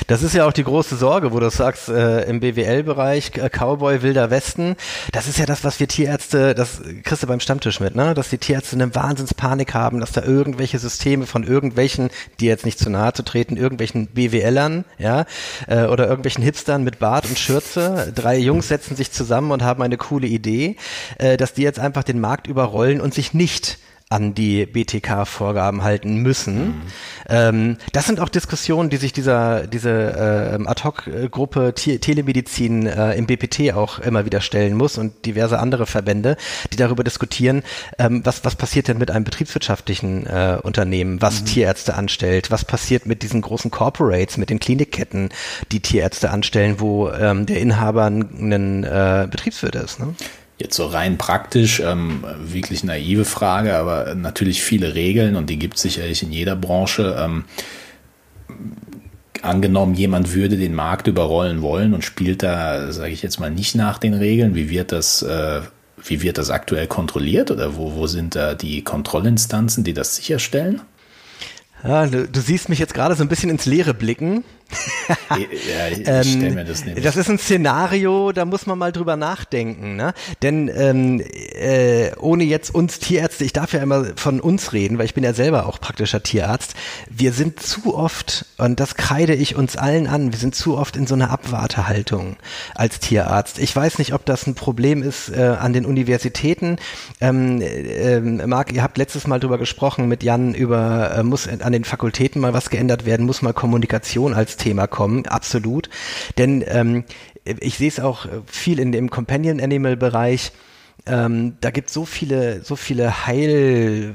Das ist ja auch die große Sorge, wo du sagst, äh, im BWL-Bereich, äh, Cowboy, Wilder Westen. Das ist ja das, was wir Tierärzte, das kriegst du beim Stammtisch mit, ne? Dass die Tierärzte eine Wahnsinnspanik haben, dass da irgendwelche Systeme von irgendwelchen, die jetzt nicht zu nahe zu treten, irgendwelchen BWLern, ja, äh, oder irgendwelchen Hipstern mit Bart und Schürze. Drei Jungs setzen sich zusammen und haben eine coole Idee, äh, dass die jetzt einfach den Markt überrollen und sich nicht an die BTK-Vorgaben halten müssen. Mhm. Ähm, das sind auch Diskussionen, die sich dieser diese äh, Ad-Hoc-Gruppe Telemedizin äh, im BPT auch immer wieder stellen muss und diverse andere Verbände, die darüber diskutieren, ähm, was was passiert denn mit einem betriebswirtschaftlichen äh, Unternehmen, was mhm. Tierärzte anstellt, was passiert mit diesen großen Corporates, mit den Klinikketten, die Tierärzte anstellen, wo ähm, der Inhaber ein, ein äh, Betriebswirt ist. Ne?
Jetzt so rein praktisch, ähm, wirklich naive Frage, aber natürlich viele Regeln und die gibt es sicherlich in jeder Branche. Ähm, angenommen, jemand würde den Markt überrollen wollen und spielt da, sage ich jetzt mal, nicht nach den Regeln, wie wird das, äh, wie wird das aktuell kontrolliert oder wo, wo sind da die Kontrollinstanzen, die das sicherstellen?
Ja, du, du siehst mich jetzt gerade so ein bisschen ins Leere blicken. ja, ich ähm, stell mir das nicht. Das ist ein Szenario, da muss man mal drüber nachdenken, ne? Denn ähm, äh, ohne jetzt uns Tierärzte, ich darf ja immer von uns reden, weil ich bin ja selber auch praktischer Tierarzt. Wir sind zu oft und das kreide ich uns allen an. Wir sind zu oft in so einer Abwartehaltung als Tierarzt. Ich weiß nicht, ob das ein Problem ist äh, an den Universitäten. Ähm, äh, Marc, ihr habt letztes Mal drüber gesprochen mit Jan über äh, muss an den Fakultäten mal was geändert werden, muss mal Kommunikation als Thema kommen, absolut. Denn ähm, ich sehe es auch viel in dem Companion Animal Bereich ähm, da gibt so viele, so viele heilweise,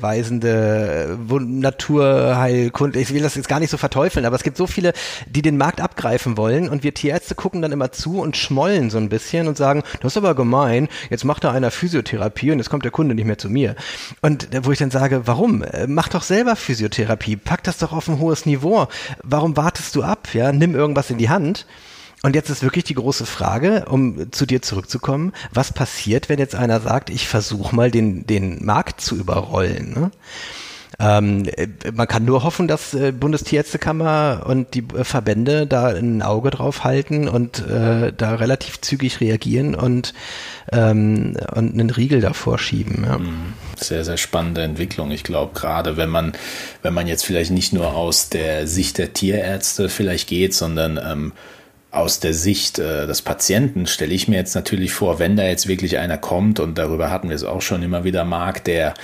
weisende Naturheilkunde. Ich will das jetzt gar nicht so verteufeln, aber es gibt so viele, die den Markt abgreifen wollen und wir Tierärzte gucken dann immer zu und schmollen so ein bisschen und sagen, das ist aber gemein, jetzt macht da einer Physiotherapie und jetzt kommt der Kunde nicht mehr zu mir. Und wo ich dann sage, warum? Äh, mach doch selber Physiotherapie, pack das doch auf ein hohes Niveau. Warum wartest du ab? Ja, nimm irgendwas in die Hand. Und jetzt ist wirklich die große Frage, um zu dir zurückzukommen, was passiert, wenn jetzt einer sagt, ich versuche mal den, den Markt zu überrollen? Ne? Ähm, äh, man kann nur hoffen, dass äh, Bundestierärztekammer und die äh, Verbände da ein Auge drauf halten und äh, da relativ zügig reagieren und, ähm, und einen Riegel davor schieben. Ja. Mhm.
Sehr, sehr spannende Entwicklung. Ich glaube, gerade wenn man, wenn man jetzt vielleicht nicht nur aus der Sicht der Tierärzte vielleicht geht, sondern ähm, aus der Sicht äh, des Patienten stelle ich mir jetzt natürlich vor, wenn da jetzt wirklich einer kommt, und darüber hatten wir es auch schon immer wieder, Marc, der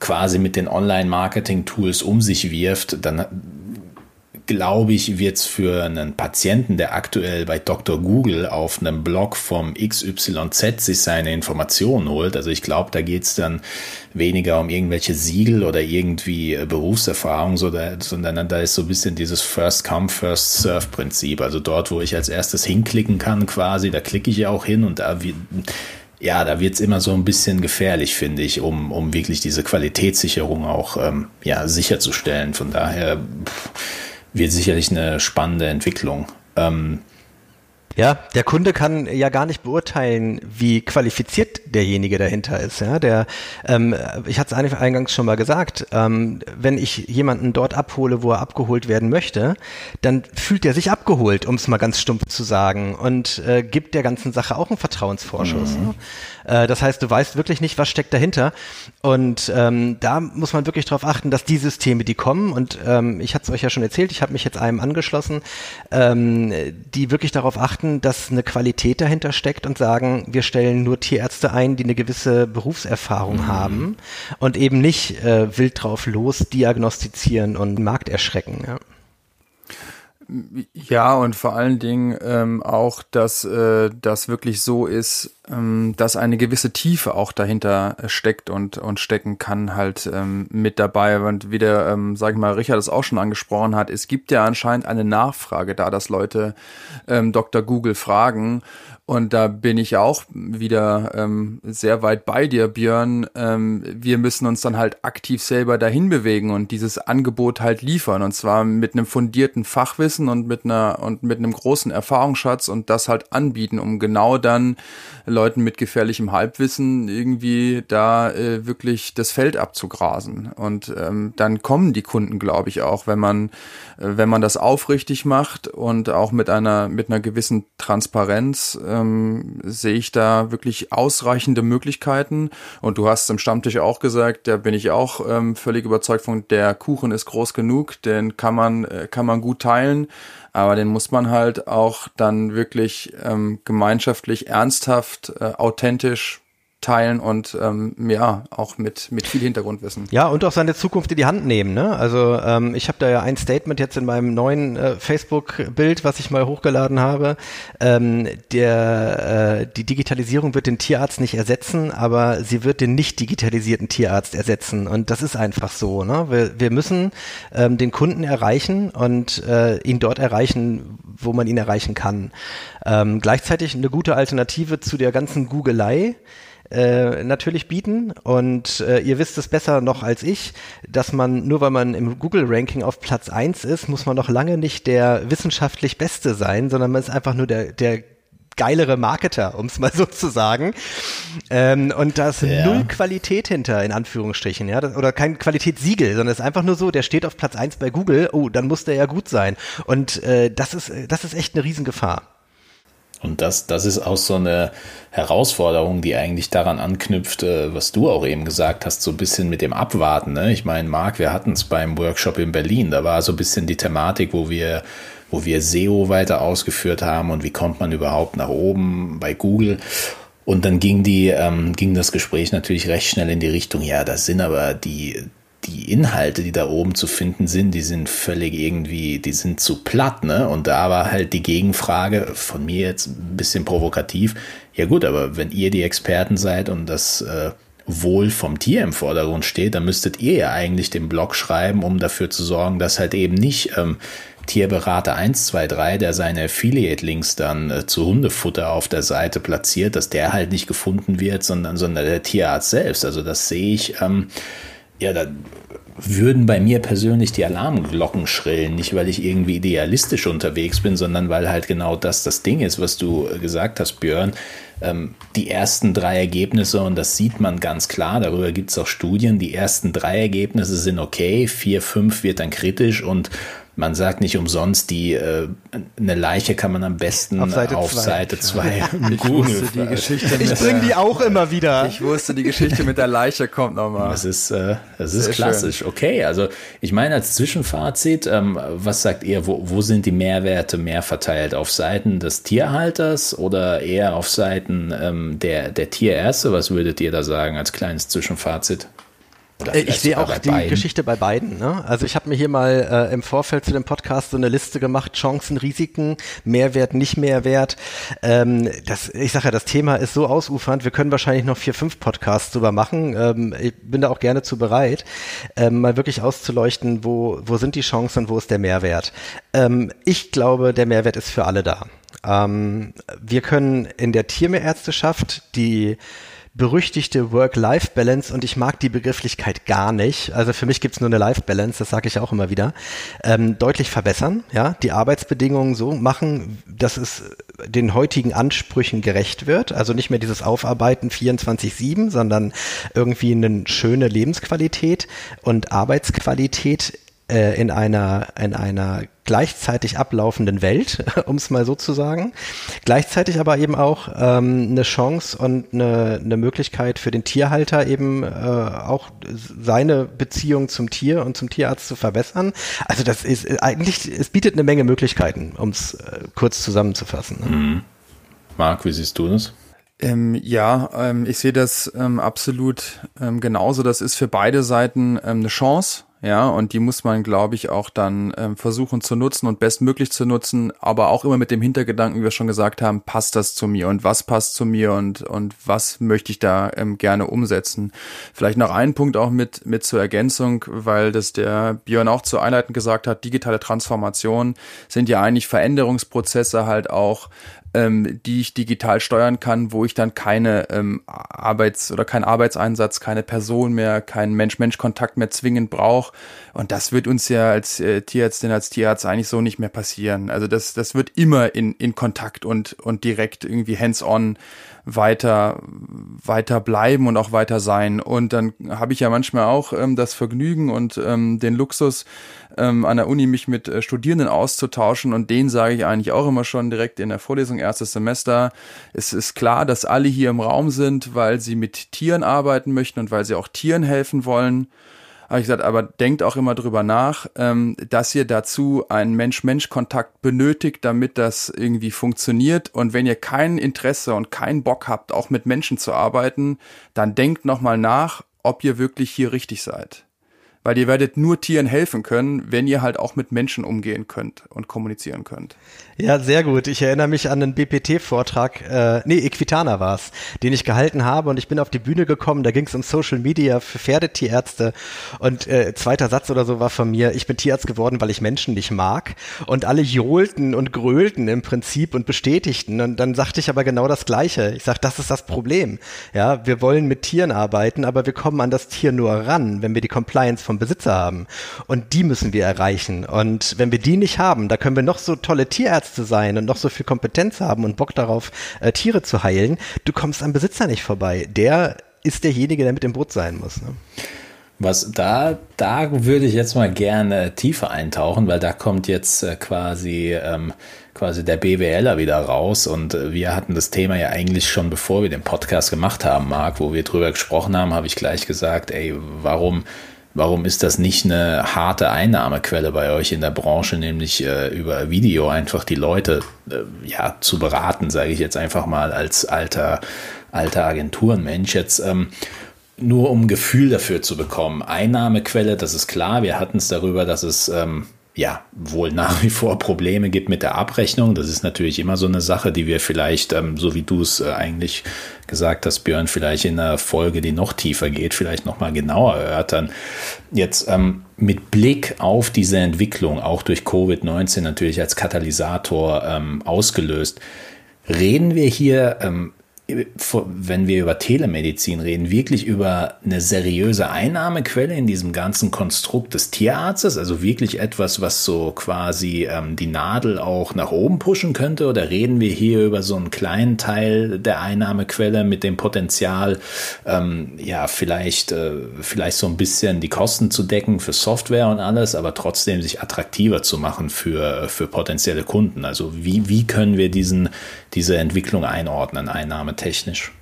quasi mit den Online-Marketing-Tools um sich wirft, dann glaube ich, wird es für einen Patienten, der aktuell bei Dr. Google auf einem Blog vom XYZ sich seine Informationen holt, also ich glaube, da geht es dann weniger um irgendwelche Siegel oder irgendwie äh, Berufserfahrung, sondern da ist so ein bisschen dieses First Come, First Serve Prinzip. Also dort, wo ich als erstes hinklicken kann quasi, da klicke ich ja auch hin und da ja, da wird es immer so ein bisschen gefährlich, finde ich, um, um wirklich diese Qualitätssicherung auch ähm, ja, sicherzustellen. Von daher pff, wird sicherlich eine spannende Entwicklung. Ähm,
Ja, der Kunde kann ja gar nicht beurteilen, wie qualifiziert derjenige dahinter ist. Ja, der, ähm, ich hatte es eingangs schon mal gesagt, ähm, wenn ich jemanden dort abhole, wo er abgeholt werden möchte, dann fühlt er sich abgeholt, um es mal ganz stumpf zu sagen, und äh, gibt der ganzen Sache auch einen Vertrauensvorschuss. Mhm. Ne? Äh, das heißt, du weißt wirklich nicht, was steckt dahinter. Und ähm, da muss man wirklich darauf achten, dass die Systeme, die kommen, und ähm, ich hatte es euch ja schon erzählt, ich habe mich jetzt einem angeschlossen, ähm, die wirklich darauf achten, dass eine Qualität dahinter steckt und sagen, wir stellen nur Tierärzte ein, die eine gewisse Berufserfahrung mhm. haben und eben nicht äh, wild drauf los diagnostizieren und Markt erschrecken. Ja.
Ja, und vor allen Dingen ähm, auch, dass äh, das wirklich so ist, ähm, dass eine gewisse Tiefe auch dahinter steckt und, und stecken kann halt ähm, mit dabei. Und wie der, ähm, sag ich mal, Richard es auch schon angesprochen hat, es gibt ja anscheinend eine Nachfrage da, dass Leute ähm, Dr. Google fragen und da bin ich auch wieder ähm, sehr weit bei dir, Björn. Ähm, wir müssen uns dann halt aktiv selber dahin bewegen und dieses Angebot halt liefern. Und zwar mit einem fundierten Fachwissen und mit einer und mit einem großen Erfahrungsschatz und das halt anbieten, um genau dann Leuten mit gefährlichem Halbwissen irgendwie da äh, wirklich das Feld abzugrasen. Und ähm, dann kommen die Kunden, glaube ich, auch, wenn man, äh, wenn man das aufrichtig macht und auch mit einer, mit einer gewissen Transparenz. Äh, ähm, sehe ich da wirklich ausreichende Möglichkeiten. Und du hast im Stammtisch auch gesagt, da bin ich auch ähm, völlig überzeugt von, der Kuchen ist groß genug, den kann man, äh, kann man gut teilen. Aber den muss man halt auch dann wirklich ähm, gemeinschaftlich, ernsthaft, äh, authentisch teilen und ähm, ja, auch mit, mit viel Hintergrundwissen.
Ja, und auch seine Zukunft in die Hand nehmen. Ne? Also ähm, ich habe da ja ein Statement jetzt in meinem neuen äh, Facebook-Bild, was ich mal hochgeladen habe. Ähm, der, äh, die Digitalisierung wird den Tierarzt nicht ersetzen, aber sie wird den nicht digitalisierten Tierarzt ersetzen. Und das ist einfach so. Ne? Wir, wir müssen ähm, den Kunden erreichen und äh, ihn dort erreichen, wo man ihn erreichen kann. Ähm, gleichzeitig eine gute Alternative zu der ganzen Googelei äh, natürlich bieten. Und äh, ihr wisst es besser noch als ich, dass man, nur weil man im Google-Ranking auf Platz eins ist, muss man noch lange nicht der wissenschaftlich Beste sein, sondern man ist einfach nur der, der geilere Marketer, um es mal so zu sagen. Ähm, und da ist ja. null Qualität hinter, in Anführungsstrichen, ja, oder kein Qualitätssiegel, sondern es ist einfach nur so, der steht auf Platz eins bei Google, oh, dann muss der ja gut sein. Und äh, das ist, das ist echt eine Riesengefahr.
Und das, das ist auch so eine Herausforderung, die eigentlich daran anknüpft, äh, was du auch eben gesagt hast, so ein bisschen mit dem Abwarten. Ne? Ich meine, Marc, wir hatten es beim Workshop in Berlin, da war so ein bisschen die Thematik, wo wir, wo wir SEO weiter ausgeführt haben und wie kommt man überhaupt nach oben bei Google. Und dann ging die, ähm, ging das Gespräch natürlich recht schnell in die Richtung, ja, das sind aber die, die Inhalte, die da oben zu finden sind, die sind völlig irgendwie, die sind zu platt, ne? Und da war halt die Gegenfrage von mir jetzt ein bisschen provokativ. Ja gut, aber wenn ihr die Experten seid und das äh, Wohl vom Tier im Vordergrund steht, dann müsstet ihr ja eigentlich den Blog schreiben, um dafür zu sorgen, dass halt eben nicht ähm, Tierberater 123, der seine Affiliate-Links dann äh, zu Hundefutter auf der Seite platziert, dass der halt nicht gefunden wird, sondern, sondern der Tierarzt selbst. Also das sehe ich ähm, ja, da würden bei mir persönlich die Alarmglocken schrillen. Nicht, weil ich irgendwie idealistisch unterwegs bin, sondern weil halt genau das das Ding ist, was du gesagt hast, Björn. Ähm, die ersten drei Ergebnisse, und das sieht man ganz klar, darüber gibt es auch Studien, die ersten drei Ergebnisse sind okay, vier, fünf wird dann kritisch und man sagt nicht umsonst, die äh, eine Leiche kann man am besten auf Seite auf zwei. Seite zwei
ich wusste die Geschichte
Ich bringe die auch immer wieder.
Ich wusste, die Geschichte mit der Leiche kommt nochmal.
Das ist, äh, das ist klassisch. Schön. Okay, also ich meine als Zwischenfazit, ähm, was sagt ihr, wo, wo sind die Mehrwerte mehr verteilt? Auf Seiten des Tierhalters oder eher auf Seiten ähm, der, der Tierärzte? Was würdet ihr da sagen als kleines Zwischenfazit?
Äh, ich sehe auch die beiden. Geschichte bei beiden. Ne? Also ich habe mir hier mal äh, im Vorfeld zu dem Podcast so eine Liste gemacht, Chancen, Risiken, Mehrwert, nicht Mehrwert. Ähm, das, ich sage ja, das Thema ist so ausufernd, wir können wahrscheinlich noch vier, fünf Podcasts drüber machen. Ähm, ich bin da auch gerne zu bereit, ähm, mal wirklich auszuleuchten, wo, wo sind die Chancen und wo ist der Mehrwert. Ähm, ich glaube, der Mehrwert ist für alle da. Ähm, wir können in der Tiermeerärzteschaft die berüchtigte Work-Life-Balance und ich mag die Begrifflichkeit gar nicht. Also für mich gibt's nur eine Life-Balance, das sage ich auch immer wieder. Ähm, deutlich verbessern, ja, die Arbeitsbedingungen so machen, dass es den heutigen Ansprüchen gerecht wird. Also nicht mehr dieses Aufarbeiten 24-7, sondern irgendwie eine schöne Lebensqualität und Arbeitsqualität äh, in einer, in einer gleichzeitig ablaufenden Welt, um es mal so zu sagen. Gleichzeitig aber eben auch ähm, eine Chance und eine, eine Möglichkeit für den Tierhalter eben äh, auch seine Beziehung zum Tier und zum Tierarzt zu verbessern. Also das ist äh, eigentlich, es bietet eine Menge Möglichkeiten, um es äh, kurz zusammenzufassen. Ne? Mhm.
Marc, wie siehst du das?
Ähm, ja, ähm, ich sehe das ähm, absolut ähm, genauso. Das ist für beide Seiten ähm, eine Chance ja, und die muss man, glaube ich, auch dann ähm, versuchen zu nutzen und bestmöglich zu nutzen, aber auch immer mit dem Hintergedanken, wie wir schon gesagt haben, passt das zu mir und was passt zu mir und, und was möchte ich da ähm, gerne umsetzen. Vielleicht noch einen Punkt auch mit, mit zur Ergänzung, weil das der Björn auch zu einleitend gesagt hat, digitale Transformation sind ja eigentlich Veränderungsprozesse halt auch, ähm, die ich digital steuern kann, wo ich dann keine ähm, Arbeits- oder keinen Arbeitseinsatz, keine Person mehr, keinen Mensch-Mensch-Kontakt mehr zwingend brauche. Und das wird uns ja als äh, Tierärztin, als Tierarzt eigentlich so nicht mehr passieren. Also das, das wird immer in, in Kontakt und, und direkt irgendwie hands-on weiter, weiter bleiben und auch weiter sein. Und dann habe ich ja manchmal auch ähm, das Vergnügen und ähm, den Luxus, ähm, an der Uni mich mit äh, Studierenden auszutauschen. Und denen sage ich eigentlich auch immer schon direkt in der Vorlesung, erstes Semester, es ist klar, dass alle hier im Raum sind, weil sie mit Tieren arbeiten möchten und weil sie auch Tieren helfen wollen habe ich gesagt, aber denkt auch immer drüber nach, ähm, dass ihr dazu einen Mensch-Mensch-Kontakt benötigt, damit das irgendwie funktioniert. Und wenn ihr kein Interesse und keinen Bock habt, auch mit Menschen zu arbeiten, dann denkt nochmal nach, ob ihr wirklich hier richtig seid weil ihr werdet nur Tieren helfen können, wenn ihr halt auch mit Menschen umgehen könnt und kommunizieren könnt.
Ja, sehr gut. Ich erinnere mich an einen BPT-Vortrag, äh, nee, Equitana war's, den ich gehalten habe und ich bin auf die Bühne gekommen, da ging es um Social Media für Pferdetierärzte und äh, zweiter Satz oder so war von mir, ich bin Tierarzt geworden, weil ich Menschen nicht mag und alle johlten und grölten im Prinzip und bestätigten und dann sagte ich aber genau das Gleiche. Ich sag, das ist das Problem. Ja, wir wollen mit Tieren arbeiten, aber wir kommen an das Tier nur ran, wenn wir die Compliance vom Besitzer haben. Und die müssen wir erreichen. Und wenn wir die nicht haben, da können wir noch so tolle Tierärzte sein und noch so viel Kompetenz haben und Bock darauf, äh, Tiere zu heilen. Du kommst am Besitzer nicht vorbei. Der ist derjenige, der mit im Boot sein muss. Ne?
Was da, da würde ich jetzt mal gerne tiefer eintauchen, weil da kommt jetzt äh, quasi, ähm, quasi der BWLer wieder raus und äh, wir hatten das Thema ja eigentlich schon bevor wir den Podcast gemacht haben, Marc, wo wir drüber gesprochen haben, habe ich gleich gesagt, ey, warum Warum ist das nicht eine harte Einnahmequelle bei euch in der Branche, nämlich äh, über Video einfach die Leute äh, ja zu beraten, sage ich jetzt einfach mal als alter alter Agenturenmensch jetzt. Ähm, nur um ein Gefühl dafür zu bekommen. Einnahmequelle, das ist klar. Wir hatten es darüber, dass es ähm, ja, wohl nach wie vor Probleme gibt mit der Abrechnung. Das ist natürlich immer so eine Sache, die wir vielleicht, ähm, so wie du es äh, eigentlich gesagt hast, Björn, vielleicht in einer Folge, die noch tiefer geht, vielleicht nochmal genauer erörtern. Jetzt ähm, mit Blick auf diese Entwicklung, auch durch Covid-19 natürlich als Katalysator ähm, ausgelöst, reden wir hier ähm, wenn wir über Telemedizin reden, wirklich über eine seriöse Einnahmequelle in diesem ganzen Konstrukt des Tierarztes, also wirklich etwas, was so quasi ähm, die Nadel auch nach oben pushen könnte, oder reden wir hier über so einen kleinen Teil der Einnahmequelle mit dem Potenzial, ähm, ja, vielleicht, äh, vielleicht so ein bisschen die Kosten zu decken für Software und alles, aber trotzdem sich attraktiver zu machen für, für potenzielle Kunden. Also wie, wie können wir diesen, diese Entwicklung einordnen, einnahmetechnisch?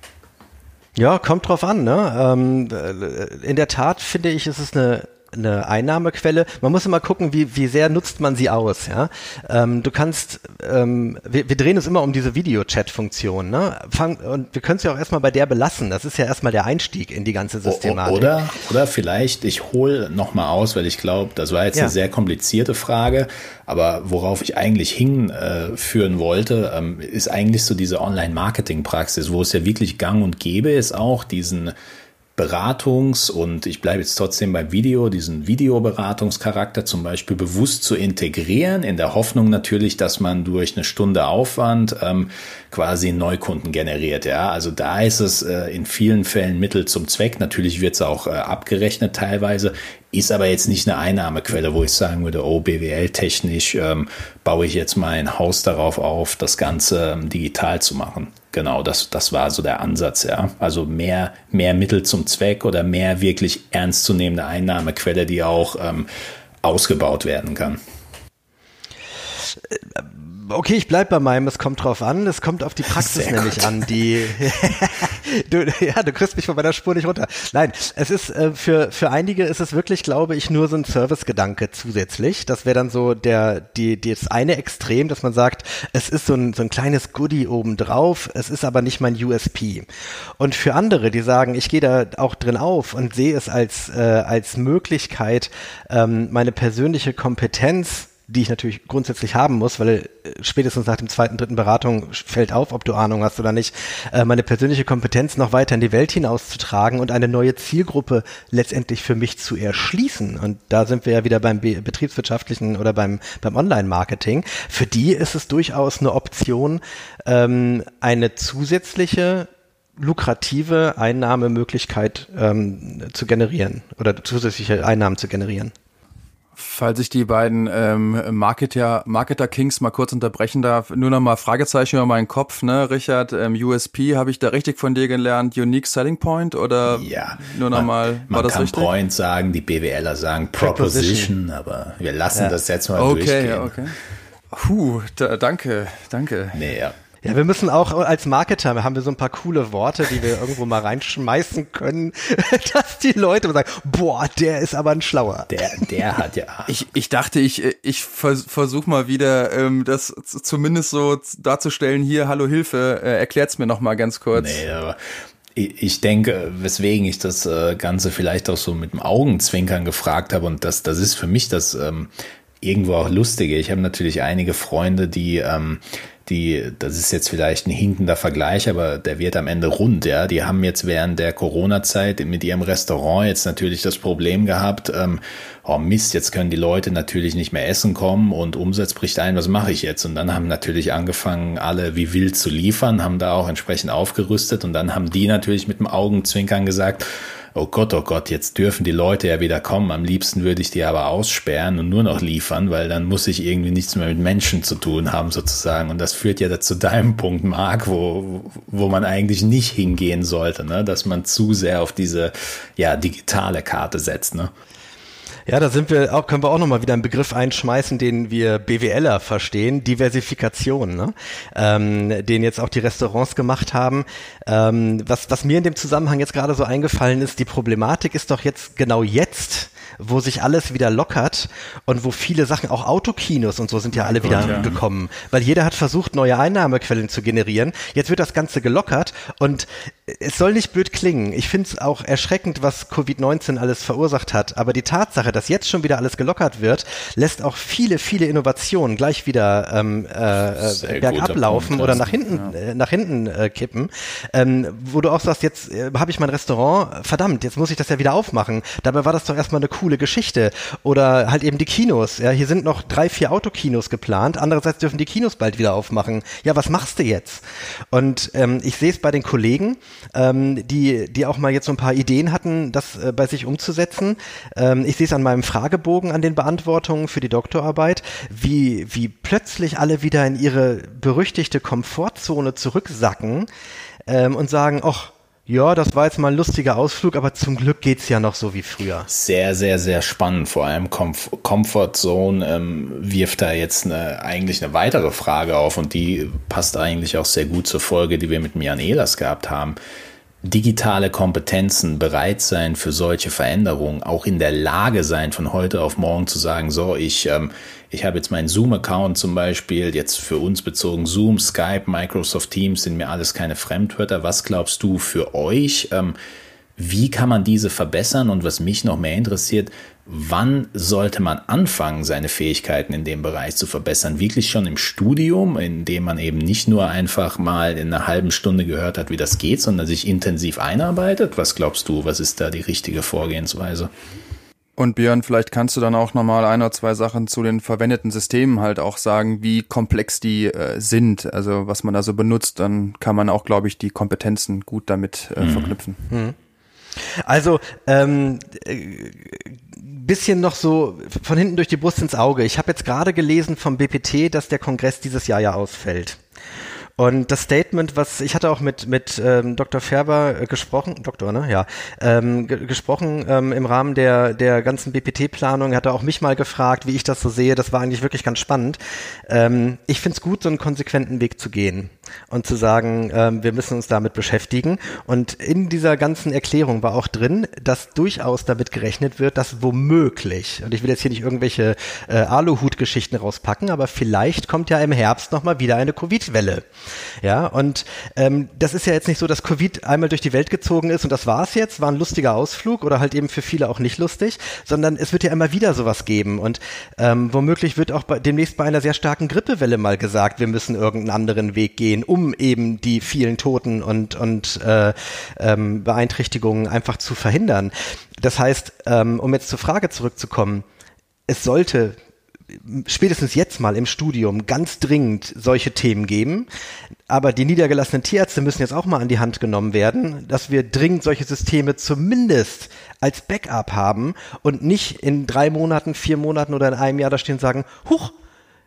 Ja, kommt drauf an. Ne? Ähm, äh, in der Tat finde ich, ist es eine eine Einnahmequelle. Man muss immer gucken, wie, wie sehr nutzt man sie aus. Ja? Ähm, du kannst, ähm, wir, wir drehen uns immer um diese Video-Chat-Funktion. Ne? Fang, und wir können es ja auch erstmal bei der belassen. Das ist ja erstmal der Einstieg in die ganze Systematik.
Oder, oder vielleicht, ich hole nochmal aus, weil ich glaube, das war jetzt ja. eine sehr komplizierte Frage, aber worauf ich eigentlich hinführen äh, wollte, ähm, ist eigentlich so diese Online-Marketing-Praxis, wo es ja wirklich gang und gäbe ist, auch diesen Beratungs- und ich bleibe jetzt trotzdem beim Video, diesen Videoberatungscharakter zum Beispiel bewusst zu integrieren, in der Hoffnung natürlich, dass man durch eine Stunde Aufwand ähm, quasi Neukunden generiert. Ja, also da ist es äh, in vielen Fällen Mittel zum Zweck. Natürlich wird es auch äh, abgerechnet teilweise, ist aber jetzt nicht eine Einnahmequelle, wo ich sagen würde, oh, BWL-technisch ähm, baue ich jetzt mein Haus darauf auf, das Ganze ähm, digital zu machen. Genau, das, das war so der Ansatz, ja. Also mehr, mehr Mittel zum Zweck oder mehr wirklich ernstzunehmende Einnahmequelle, die auch ähm, ausgebaut werden kann.
Okay, ich bleib bei meinem, es kommt drauf an, es kommt auf die Praxis Sehr nämlich gut. an, die du, ja, du kriegst mich von meiner Spur nicht runter. Nein, es ist äh, für für einige ist es wirklich, glaube ich, nur so ein Servicegedanke zusätzlich. Das wäre dann so der die, die das eine Extrem, dass man sagt, es ist so ein so ein kleines Goodie obendrauf, es ist aber nicht mein USP. Und für andere, die sagen, ich gehe da auch drin auf und sehe es als äh, als Möglichkeit, ähm, meine persönliche Kompetenz die ich natürlich grundsätzlich haben muss, weil äh, spätestens nach dem zweiten, dritten Beratung fällt auf, ob du Ahnung hast oder nicht, äh, meine persönliche Kompetenz noch weiter in die Welt hinauszutragen und eine neue Zielgruppe letztendlich für mich zu erschließen. Und da sind wir ja wieder beim betriebswirtschaftlichen oder beim, beim Online-Marketing. Für die ist es durchaus eine Option, ähm, eine zusätzliche lukrative Einnahmemöglichkeit ähm, zu generieren oder zusätzliche Einnahmen zu generieren.
Falls ich die beiden ähm, Marketer, Marketer Kings mal kurz unterbrechen darf, nur noch mal Fragezeichen über meinen Kopf, ne, Richard, ähm, USP, habe ich da richtig von dir gelernt, Unique Selling Point oder
ja,
nur noch
man,
mal, war
man
das
kann
richtig?
Point sagen, die BWLer sagen Proposition, aber wir lassen ja. das jetzt mal
okay,
durchgehen.
Ja, okay. Puh, da, danke, danke.
Nee, ja.
Ja, wir müssen auch als Marketer, haben wir so ein paar coole Worte, die wir irgendwo mal reinschmeißen können, dass die Leute sagen, boah, der ist aber ein Schlauer.
Der, der hat ja.
Ich, ich dachte, ich, ich vers versuche mal wieder, ähm, das zumindest so darzustellen, hier, hallo Hilfe, äh, erklärt's mir noch mal ganz kurz.
Nee, aber ich denke, weswegen ich das äh, Ganze vielleicht auch so mit dem Augenzwinkern gefragt habe und das, das ist für mich das ähm, irgendwo auch Lustige. Ich habe natürlich einige Freunde, die ähm, die, das ist jetzt vielleicht ein hinkender Vergleich, aber der wird am Ende rund, ja. Die haben jetzt während der Corona-Zeit mit ihrem Restaurant jetzt natürlich das Problem gehabt, ähm, oh Mist, jetzt können die Leute natürlich nicht mehr essen kommen und Umsatz bricht ein, was mache ich jetzt? Und dann haben natürlich angefangen, alle wie wild zu liefern, haben da auch entsprechend aufgerüstet und dann haben die natürlich mit dem Augenzwinkern gesagt, oh Gott, oh Gott, jetzt dürfen die Leute ja wieder kommen. Am liebsten würde ich die aber aussperren und nur noch liefern, weil dann muss ich irgendwie nichts mehr mit Menschen zu tun haben sozusagen. Und das führt ja zu deinem Punkt, Marc, wo, wo man eigentlich nicht hingehen sollte, ne? dass man zu sehr auf diese ja, digitale Karte setzt. Ne?
Ja, da sind wir auch, können wir auch nochmal wieder einen Begriff einschmeißen, den wir BWLer verstehen, Diversifikation, ne? ähm, den jetzt auch die Restaurants gemacht haben. Ähm, was, was mir in dem Zusammenhang jetzt gerade so eingefallen ist, die Problematik ist doch jetzt genau jetzt, wo sich alles wieder lockert und wo viele Sachen, auch Autokinos und so sind ja alle wieder ja. gekommen, weil jeder hat versucht, neue Einnahmequellen zu generieren. Jetzt wird das Ganze gelockert und es soll nicht blöd klingen. Ich finde es auch erschreckend, was Covid-19 alles verursacht hat, aber die Tatsache, dass jetzt schon wieder alles gelockert wird, lässt auch viele, viele Innovationen gleich wieder ähm, äh, äh bergab laufen oder nach hinten, ja. äh, nach hinten äh, kippen, ähm, wo du auch sagst, jetzt äh, habe ich mein Restaurant, verdammt, jetzt muss ich das ja wieder aufmachen. Dabei war das doch erstmal eine coole Geschichte. Oder halt eben die Kinos. Ja, hier sind noch drei, vier Autokinos geplant. Andererseits dürfen die Kinos bald wieder aufmachen. Ja, was machst du jetzt? Und ähm, ich sehe es bei den Kollegen, ähm, die, die auch mal jetzt so ein paar Ideen hatten, das äh, bei sich umzusetzen. Ähm, ich sehe es an meinem Fragebogen, an den Beantwortungen für die Doktorarbeit, wie, wie plötzlich alle wieder in ihre berüchtigte Komfortzone zurücksacken ähm, und sagen, ach, ja, das war jetzt mal ein lustiger Ausflug, aber zum Glück geht's ja noch so wie früher.
Sehr, sehr, sehr spannend. Vor allem Comf Comfort Zone ähm, wirft da jetzt eine, eigentlich eine weitere Frage auf und die passt eigentlich auch sehr gut zur Folge, die wir mit Jan Ehlers gehabt haben digitale Kompetenzen, bereit sein für solche Veränderungen, auch in der Lage sein, von heute auf morgen zu sagen, so, ich, ähm, ich habe jetzt meinen Zoom-Account zum Beispiel, jetzt für uns bezogen Zoom, Skype, Microsoft Teams sind mir alles keine Fremdwörter. Was glaubst du für euch? Ähm, wie kann man diese verbessern? Und was mich noch mehr interessiert, wann sollte man anfangen, seine Fähigkeiten in dem Bereich zu verbessern? Wirklich schon im Studium, in dem man eben nicht nur einfach mal in einer halben Stunde gehört hat, wie das geht, sondern sich intensiv einarbeitet? Was glaubst du, was ist da die richtige Vorgehensweise?
Und Björn, vielleicht kannst du dann auch nochmal ein oder zwei Sachen zu den verwendeten Systemen halt auch sagen, wie komplex die äh, sind, also was man da so benutzt, dann kann man auch, glaube ich, die Kompetenzen gut damit äh, mhm. verknüpfen. Mhm.
Also, ähm, äh, bisschen noch so von hinten durch die Brust ins Auge. Ich habe jetzt gerade gelesen vom BPT, dass der Kongress dieses Jahr ja ausfällt. Und das Statement, was ich hatte auch mit mit ähm, Dr. Färber äh, gesprochen, Doktor, ne? Ja, ähm, gesprochen ähm, im Rahmen der der ganzen BPT-Planung. Hat er auch mich mal gefragt, wie ich das so sehe. Das war eigentlich wirklich ganz spannend. Ähm, ich finde es gut, so einen konsequenten Weg zu gehen und zu sagen, ähm, wir müssen uns damit beschäftigen. Und in dieser ganzen Erklärung war auch drin, dass durchaus damit gerechnet wird, dass womöglich, und ich will jetzt hier nicht irgendwelche äh, Aluhut-Geschichten rauspacken, aber vielleicht kommt ja im Herbst noch mal wieder eine Covid-Welle. Ja, und ähm, das ist ja jetzt nicht so, dass Covid einmal durch die Welt gezogen ist und das war's jetzt, war ein lustiger Ausflug oder halt eben für viele auch nicht lustig, sondern es wird ja immer wieder sowas geben und ähm, womöglich wird auch bei, demnächst bei einer sehr starken Grippewelle mal gesagt, wir müssen irgendeinen anderen Weg gehen, um eben die vielen Toten und, und äh, ähm, Beeinträchtigungen einfach zu verhindern. Das heißt, ähm, um jetzt zur Frage zurückzukommen, es sollte spätestens jetzt mal im Studium ganz dringend solche Themen geben. Aber die niedergelassenen Tierärzte müssen jetzt auch mal an die Hand genommen werden, dass wir dringend solche Systeme zumindest als Backup haben und nicht in drei Monaten, vier Monaten oder in einem Jahr da stehen und sagen, huch,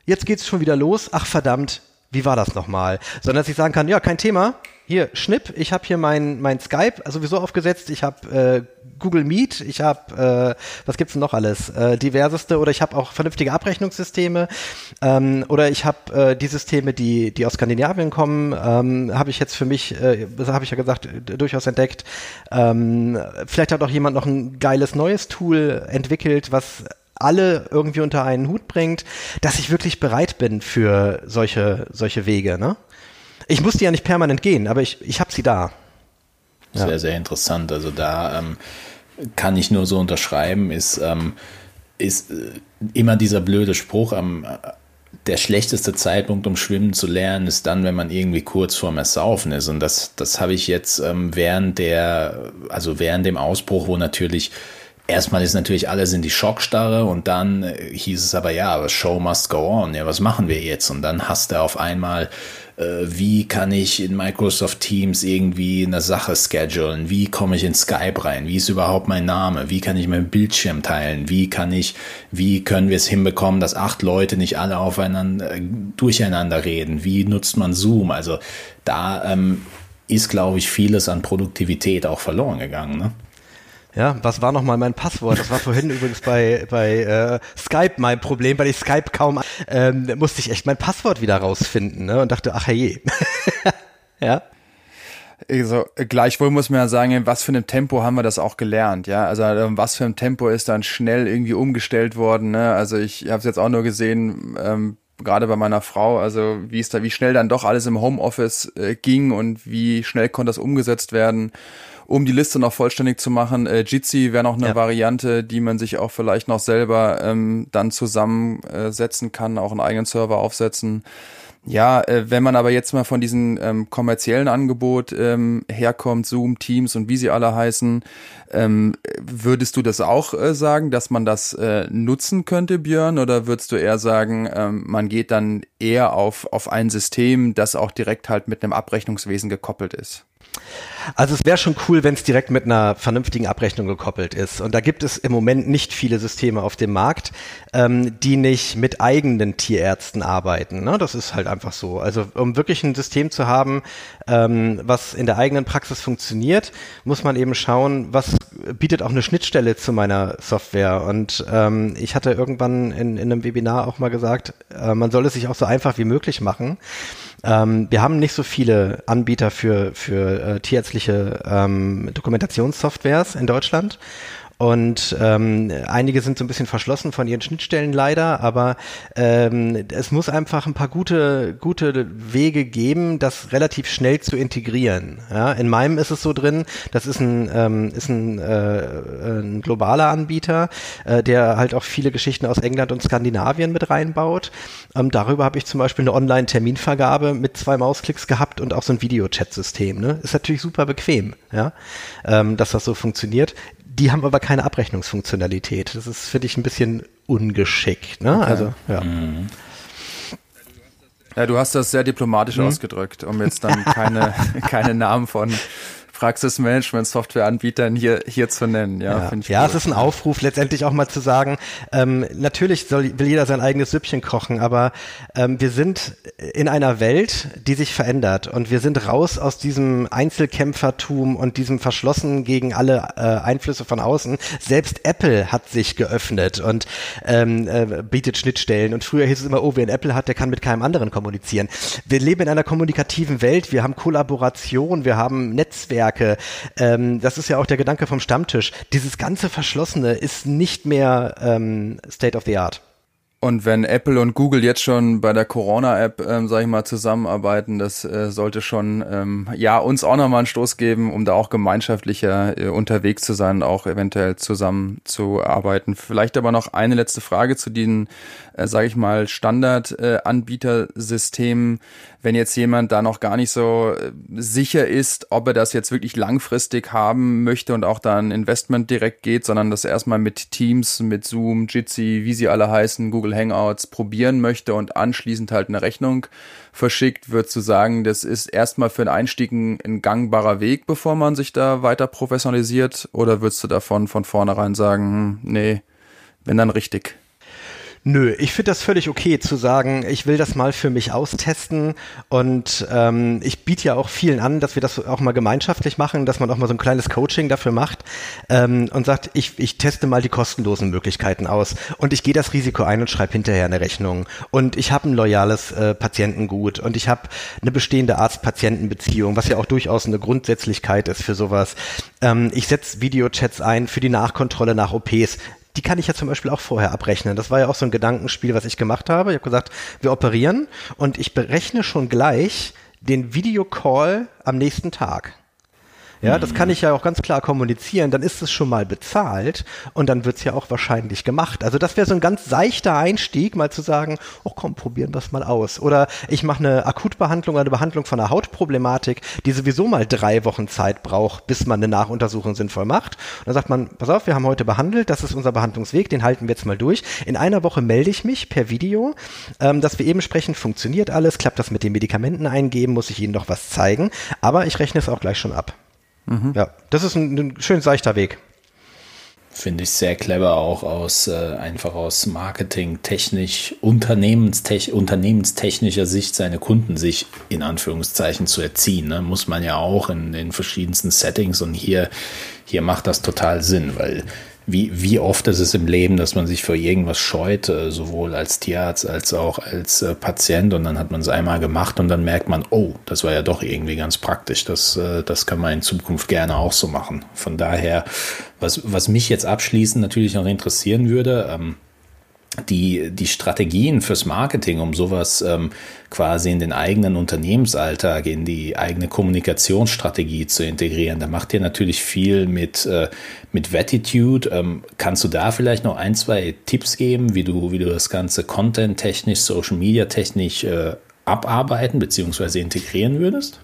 jetzt geht's schon wieder los. Ach verdammt, wie war das nochmal? Sondern dass ich sagen kann, ja, kein Thema. Hier, Schnipp, ich habe hier mein, mein Skype sowieso aufgesetzt, ich habe äh, Google Meet, ich habe, äh, was gibt's denn noch alles? Äh, diverseste oder ich habe auch vernünftige Abrechnungssysteme ähm, oder ich habe äh, die Systeme, die, die aus Skandinavien kommen, ähm, habe ich jetzt für mich, äh, das habe ich ja gesagt, durchaus entdeckt. Ähm, vielleicht hat auch jemand noch ein geiles neues Tool entwickelt, was alle irgendwie unter einen Hut bringt, dass ich wirklich bereit bin für solche, solche Wege. Ne? Ich muss die ja nicht permanent gehen, aber ich, ich habe sie da.
Sehr, ja. sehr interessant. Also da ähm, kann ich nur so unterschreiben, ist, ähm, ist äh, immer dieser blöde Spruch am der schlechteste Zeitpunkt, um schwimmen zu lernen, ist dann, wenn man irgendwie kurz vorm Ersaufen ist. Und das, das habe ich jetzt ähm, während der, also während dem Ausbruch, wo natürlich erstmal ist natürlich alles in die Schockstarre und dann äh, hieß es aber, ja, Show must go on. Ja, was machen wir jetzt? Und dann hast du auf einmal, äh, wie kann ich in Microsoft Teams irgendwie eine Sache schedulen? Wie komme ich in Skype rein? Wie ist überhaupt mein Name? Wie kann ich meinen Bildschirm teilen? Wie kann ich, wie können wir es hinbekommen, dass acht Leute nicht alle aufeinander, äh, durcheinander reden? Wie nutzt man Zoom? Also da ähm, ist, glaube ich, vieles an Produktivität auch verloren gegangen. Ne?
Ja, was war nochmal mein Passwort? Das war vorhin übrigens bei, bei äh, Skype mein Problem, weil ich Skype kaum ähm, musste ich echt mein Passwort wieder rausfinden ne? und dachte, ach je. ja.
Also, gleichwohl muss man ja sagen, in was für einem Tempo haben wir das auch gelernt, ja. Also in was für einem Tempo ist dann schnell irgendwie umgestellt worden. Ne? Also ich habe es jetzt auch nur gesehen, ähm, gerade bei meiner Frau, also wie es da, wie schnell dann doch alles im Homeoffice äh, ging und wie schnell konnte das umgesetzt werden um die Liste noch vollständig zu machen, äh, Jitsi wäre noch eine ja. Variante, die man sich auch vielleicht noch selber ähm, dann zusammensetzen kann, auch einen eigenen Server aufsetzen. Ja, äh, wenn man aber jetzt mal von diesem ähm, kommerziellen Angebot ähm, herkommt, Zoom, Teams und wie sie alle heißen, ähm, würdest du das auch äh, sagen, dass man das äh, nutzen könnte, Björn? Oder würdest du eher sagen, ähm, man geht dann eher auf, auf ein System, das auch direkt halt mit einem Abrechnungswesen gekoppelt ist?
Also es wäre schon cool, wenn es direkt mit einer vernünftigen Abrechnung gekoppelt ist. Und da gibt es im Moment nicht viele Systeme auf dem Markt, ähm, die nicht mit eigenen Tierärzten arbeiten. Ne? Das ist halt einfach so. Also um wirklich ein System zu haben, ähm, was in der eigenen Praxis funktioniert, muss man eben schauen, was bietet auch eine Schnittstelle zu meiner Software. Und ähm, ich hatte irgendwann in, in einem Webinar auch mal gesagt, äh, man soll es sich auch so einfach wie möglich machen. Ähm, wir haben nicht so viele Anbieter für, für äh, tierärztliche ähm, Dokumentationssoftwares in Deutschland. Und ähm, einige sind so ein bisschen verschlossen von ihren Schnittstellen leider, aber ähm, es muss einfach ein paar gute, gute Wege geben, das relativ schnell zu integrieren. Ja, in meinem ist es so drin, das ist ein, ähm, ist ein, äh, ein globaler Anbieter, äh, der halt auch viele Geschichten aus England und Skandinavien mit reinbaut. Ähm, darüber habe ich zum Beispiel eine Online-Terminvergabe mit zwei Mausklicks gehabt und auch so ein Video-Chat-System. Ne? Ist natürlich super bequem, ja, ähm, dass das so funktioniert. Die haben aber keine Abrechnungsfunktionalität. Das ist, finde ich, ein bisschen ungeschickt. Ne? Okay. Also, ja. Mhm.
Ja, du hast das sehr diplomatisch mhm. ausgedrückt, um jetzt dann keine, keine Namen von Praxismanagement-Softwareanbietern hier, hier zu nennen. Ja,
ja, ja es ist ein Aufruf, letztendlich auch mal zu sagen, ähm, natürlich soll, will jeder sein eigenes Süppchen kochen, aber ähm, wir sind in einer Welt, die sich verändert und wir sind raus aus diesem Einzelkämpfertum und diesem Verschlossen gegen alle äh, Einflüsse von außen. Selbst Apple hat sich geöffnet und ähm, äh, bietet Schnittstellen und früher hieß es immer, oh, wer ein Apple hat, der kann mit keinem anderen kommunizieren. Wir leben in einer kommunikativen Welt, wir haben Kollaboration, wir haben Netzwerke, Netzwerke. Ähm, das ist ja auch der Gedanke vom Stammtisch. Dieses ganze Verschlossene ist nicht mehr ähm, State of the Art.
Und wenn Apple und Google jetzt schon bei der Corona-App, ähm, sage ich mal, zusammenarbeiten, das äh, sollte schon ähm, ja uns auch nochmal einen Stoß geben, um da auch gemeinschaftlicher äh, unterwegs zu sein, auch eventuell zusammenzuarbeiten. Vielleicht aber noch eine letzte Frage zu diesen, äh, sage ich mal, Standard-Anbietersystemen. Wenn jetzt jemand da noch gar nicht so äh, sicher ist, ob er das jetzt wirklich langfristig haben möchte und auch da ein Investment direkt geht, sondern das erstmal mit Teams, mit Zoom, Jitsi, wie sie alle heißen, Google Hangouts probieren möchte und anschließend halt eine Rechnung verschickt, würdest du sagen, das ist erstmal für den Einstieg ein, ein gangbarer Weg, bevor man sich da weiter professionalisiert? Oder würdest du davon von vornherein sagen, hm, nee, wenn dann richtig?
Nö, ich finde das völlig okay zu sagen, ich will das mal für mich austesten. Und ähm, ich biete ja auch vielen an, dass wir das auch mal gemeinschaftlich machen, dass man auch mal so ein kleines Coaching dafür macht ähm, und sagt, ich, ich teste mal die kostenlosen Möglichkeiten aus. Und ich gehe das Risiko ein und schreibe hinterher eine Rechnung. Und ich habe ein loyales äh, Patientengut. Und ich habe eine bestehende Arzt-Patienten-Beziehung, was ja auch durchaus eine Grundsätzlichkeit ist für sowas. Ähm, ich setze Videochats ein für die Nachkontrolle nach OPs die kann ich ja zum Beispiel auch vorher abrechnen. Das war ja auch so ein Gedankenspiel, was ich gemacht habe. Ich habe gesagt, wir operieren und ich berechne schon gleich den Videocall am nächsten Tag. Ja, das kann ich ja auch ganz klar kommunizieren, dann ist es schon mal bezahlt und dann wird's ja auch wahrscheinlich gemacht. Also das wäre so ein ganz seichter Einstieg, mal zu sagen, oh komm, probieren wir es mal aus. Oder ich mache eine Akutbehandlung, eine Behandlung von einer Hautproblematik, die sowieso mal drei Wochen Zeit braucht, bis man eine Nachuntersuchung sinnvoll macht. Und dann sagt man, pass auf, wir haben heute behandelt, das ist unser Behandlungsweg, den halten wir jetzt mal durch. In einer Woche melde ich mich per Video, ähm, dass wir eben sprechen, funktioniert alles, klappt das mit den Medikamenten eingeben, muss ich Ihnen noch was zeigen, aber ich rechne es auch gleich schon ab. Mhm. Ja, das ist ein, ein schön seichter Weg.
Finde ich sehr clever auch aus, äh, einfach aus Marketing, technisch, Unternehmenstech, unternehmenstechnischer Sicht seine Kunden sich in Anführungszeichen zu erziehen. Ne? Muss man ja auch in den verschiedensten Settings und hier, hier macht das total Sinn, weil wie, wie oft ist es im Leben, dass man sich vor irgendwas scheut, äh, sowohl als Tierarzt als auch als äh, Patient und dann hat man es einmal gemacht und dann merkt man, oh, das war ja doch irgendwie ganz praktisch. Das, äh, das kann man in Zukunft gerne auch so machen. Von daher, was, was mich jetzt abschließend natürlich noch interessieren würde, ähm, die, die Strategien fürs Marketing, um sowas ähm, quasi in den eigenen Unternehmensalltag, in die eigene Kommunikationsstrategie zu integrieren. Da macht ihr natürlich viel mit, äh, mit Vatitude. Ähm, kannst du da vielleicht noch ein, zwei Tipps geben, wie du, wie du das Ganze content-technisch, social-media-technisch äh, abarbeiten bzw. integrieren würdest?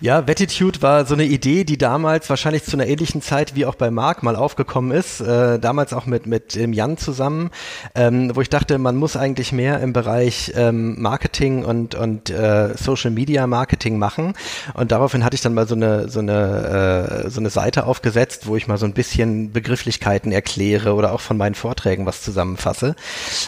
Ja, Vettitude war so eine Idee, die damals wahrscheinlich zu einer ähnlichen Zeit wie auch bei Marc mal aufgekommen ist, äh, damals auch mit, mit ähm, Jan zusammen, ähm, wo ich dachte, man muss eigentlich mehr im Bereich ähm, Marketing und, und äh, Social Media Marketing machen. Und daraufhin hatte ich dann mal so eine, so eine, äh, so eine Seite aufgesetzt, wo ich mal so ein bisschen Begrifflichkeiten erkläre oder auch von meinen Vorträgen was zusammenfasse.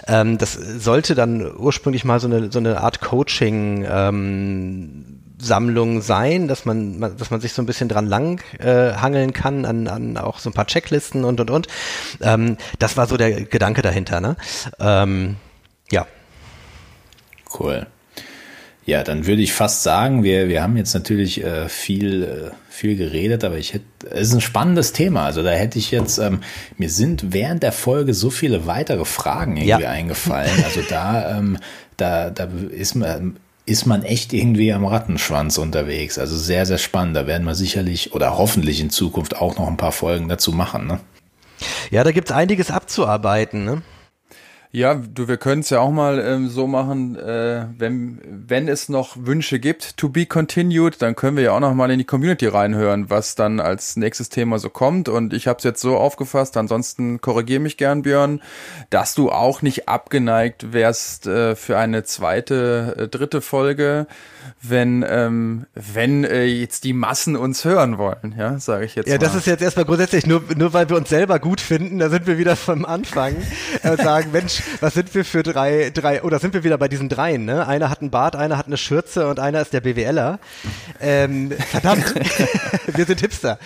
Ähm, das sollte dann ursprünglich mal so eine, so eine Art Coaching ähm, Sammlung sein, dass man, dass man sich so ein bisschen dran lang äh, hangeln kann an, an auch so ein paar Checklisten und und und. Ähm, das war so der Gedanke dahinter. Ne? Ähm, ja.
Cool. Ja, dann würde ich fast sagen, wir, wir haben jetzt natürlich äh, viel, äh, viel geredet, aber ich hätte, es ist ein spannendes Thema. Also da hätte ich jetzt, ähm, mir sind während der Folge so viele weitere Fragen irgendwie ja. eingefallen. Also da, ähm, da, da ist man, ist man echt irgendwie am Rattenschwanz unterwegs. Also sehr, sehr spannend. Da werden wir sicherlich oder hoffentlich in Zukunft auch noch ein paar Folgen dazu machen. Ne?
Ja, da gibt's einiges abzuarbeiten. Ne?
Ja, du, wir können es ja auch mal ähm, so machen, äh, wenn, wenn es noch Wünsche gibt, to be continued, dann können wir ja auch noch mal in die Community reinhören, was dann als nächstes Thema so kommt. Und ich habe es jetzt so aufgefasst, ansonsten korrigier mich gern, Björn, dass du auch nicht abgeneigt wärst äh, für eine zweite, äh, dritte Folge wenn, ähm, wenn äh, jetzt die Massen uns hören wollen, ja, sage ich jetzt.
Ja,
mal.
das ist jetzt erstmal grundsätzlich nur, nur weil wir uns selber gut finden, da sind wir wieder vom Anfang äh, sagen, Mensch, was sind wir für drei, drei, oder sind wir wieder bei diesen dreien, ne? Einer hat einen Bart, einer hat eine Schürze und einer ist der BWLer. Ähm, verdammt, wir sind Hipster.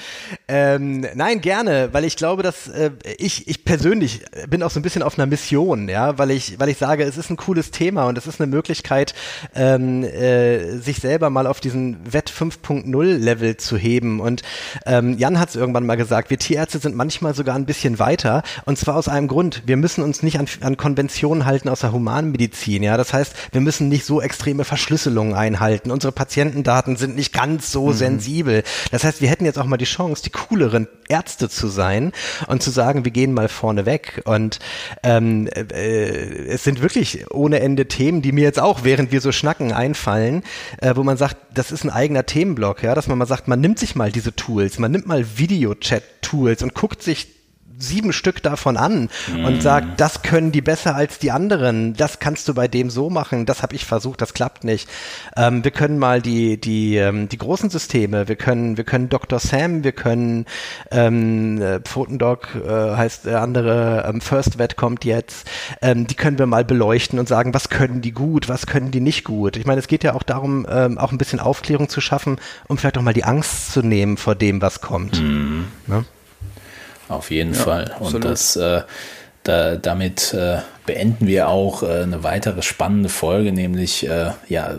Ähm, nein, gerne, weil ich glaube, dass äh, ich, ich persönlich bin auch so ein bisschen auf einer Mission, ja, weil ich, weil ich sage, es ist ein cooles Thema und es ist eine Möglichkeit, ähm, äh, sich selber mal auf diesen Wett 5.0 Level zu heben. Und ähm, Jan hat es irgendwann mal gesagt, wir Tierärzte sind manchmal sogar ein bisschen weiter. Und zwar aus einem Grund. Wir müssen uns nicht an, an Konventionen halten aus der Humanmedizin. Ja, das heißt, wir müssen nicht so extreme Verschlüsselungen einhalten. Unsere Patientendaten sind nicht ganz so mhm. sensibel. Das heißt, wir hätten jetzt auch mal die Chance, die cooleren Ärzte zu sein und zu sagen, wir gehen mal vorne weg. Und ähm, äh, es sind wirklich ohne Ende Themen, die mir jetzt auch, während wir so schnacken, einfallen, äh, wo man sagt, das ist ein eigener Themenblock, ja, dass man mal sagt, man nimmt sich mal diese Tools, man nimmt mal Videochat-Tools und guckt sich sieben Stück davon an mm. und sagt, das können die besser als die anderen, das kannst du bei dem so machen, das habe ich versucht, das klappt nicht. Ähm, wir können mal die, die, ähm, die großen Systeme, wir können, wir können Dr. Sam, wir können ähm, äh, Pfotendoc äh, heißt der andere, ähm, First Vet kommt jetzt, ähm, die können wir mal beleuchten und sagen, was können die gut, was können die nicht gut. Ich meine, es geht ja auch darum, ähm, auch ein bisschen Aufklärung zu schaffen, um vielleicht auch mal die Angst zu nehmen vor dem, was kommt. Mm.
Ne? Auf jeden ja, Fall. Und absolut. das, äh, da, damit äh, beenden wir auch äh, eine weitere spannende Folge, nämlich äh, ja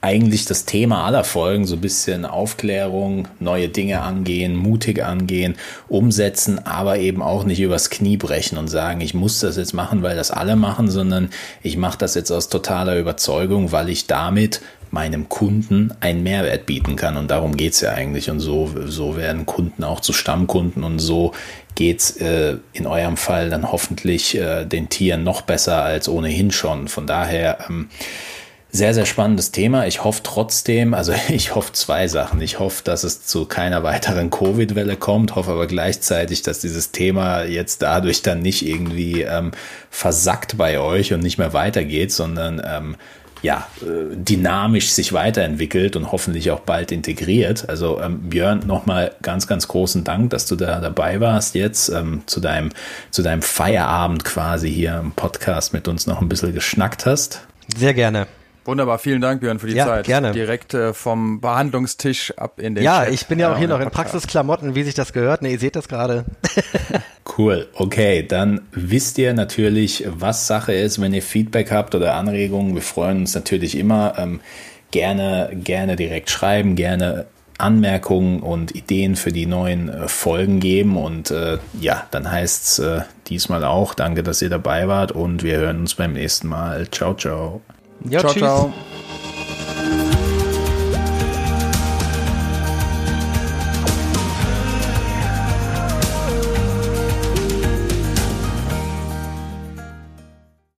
eigentlich das Thema aller Folgen, so ein bisschen Aufklärung, neue Dinge angehen, mutig angehen, umsetzen, aber eben auch nicht übers Knie brechen und sagen, ich muss das jetzt machen, weil das alle machen, sondern ich mache das jetzt aus totaler Überzeugung, weil ich damit meinem Kunden einen Mehrwert bieten kann. Und darum geht's ja eigentlich. Und so, so werden Kunden auch zu Stammkunden und so geht's äh, in eurem Fall dann hoffentlich äh, den Tieren noch besser als ohnehin schon. Von daher ähm, sehr, sehr spannendes Thema. Ich hoffe trotzdem, also ich hoffe zwei Sachen. Ich hoffe, dass es zu keiner weiteren Covid-Welle kommt, hoffe aber gleichzeitig, dass dieses Thema jetzt dadurch dann nicht irgendwie ähm, versackt bei euch und nicht mehr weitergeht, sondern ähm, ja, äh, dynamisch sich weiterentwickelt und hoffentlich auch bald integriert. Also ähm, Björn, nochmal ganz, ganz großen Dank, dass du da dabei warst jetzt ähm, zu, deinem, zu deinem Feierabend quasi hier im Podcast mit uns noch ein bisschen geschnackt hast.
Sehr gerne.
Wunderbar, vielen Dank, Björn, für die ja, Zeit.
Gerne.
Direkt äh, vom Behandlungstisch ab in den
Ja, Chat. ich bin ja auch hier noch in Praxisklamotten, wie sich das gehört. Ne, ihr seht das gerade.
cool, okay, dann wisst ihr natürlich, was Sache ist, wenn ihr Feedback habt oder Anregungen. Wir freuen uns natürlich immer. Ähm, gerne, gerne direkt schreiben, gerne Anmerkungen und Ideen für die neuen äh, Folgen geben. Und äh, ja, dann heißt es äh, diesmal auch, danke, dass ihr dabei wart und wir hören uns beim nächsten Mal. Ciao, ciao.
Ja, ciao, tschüss. ciao.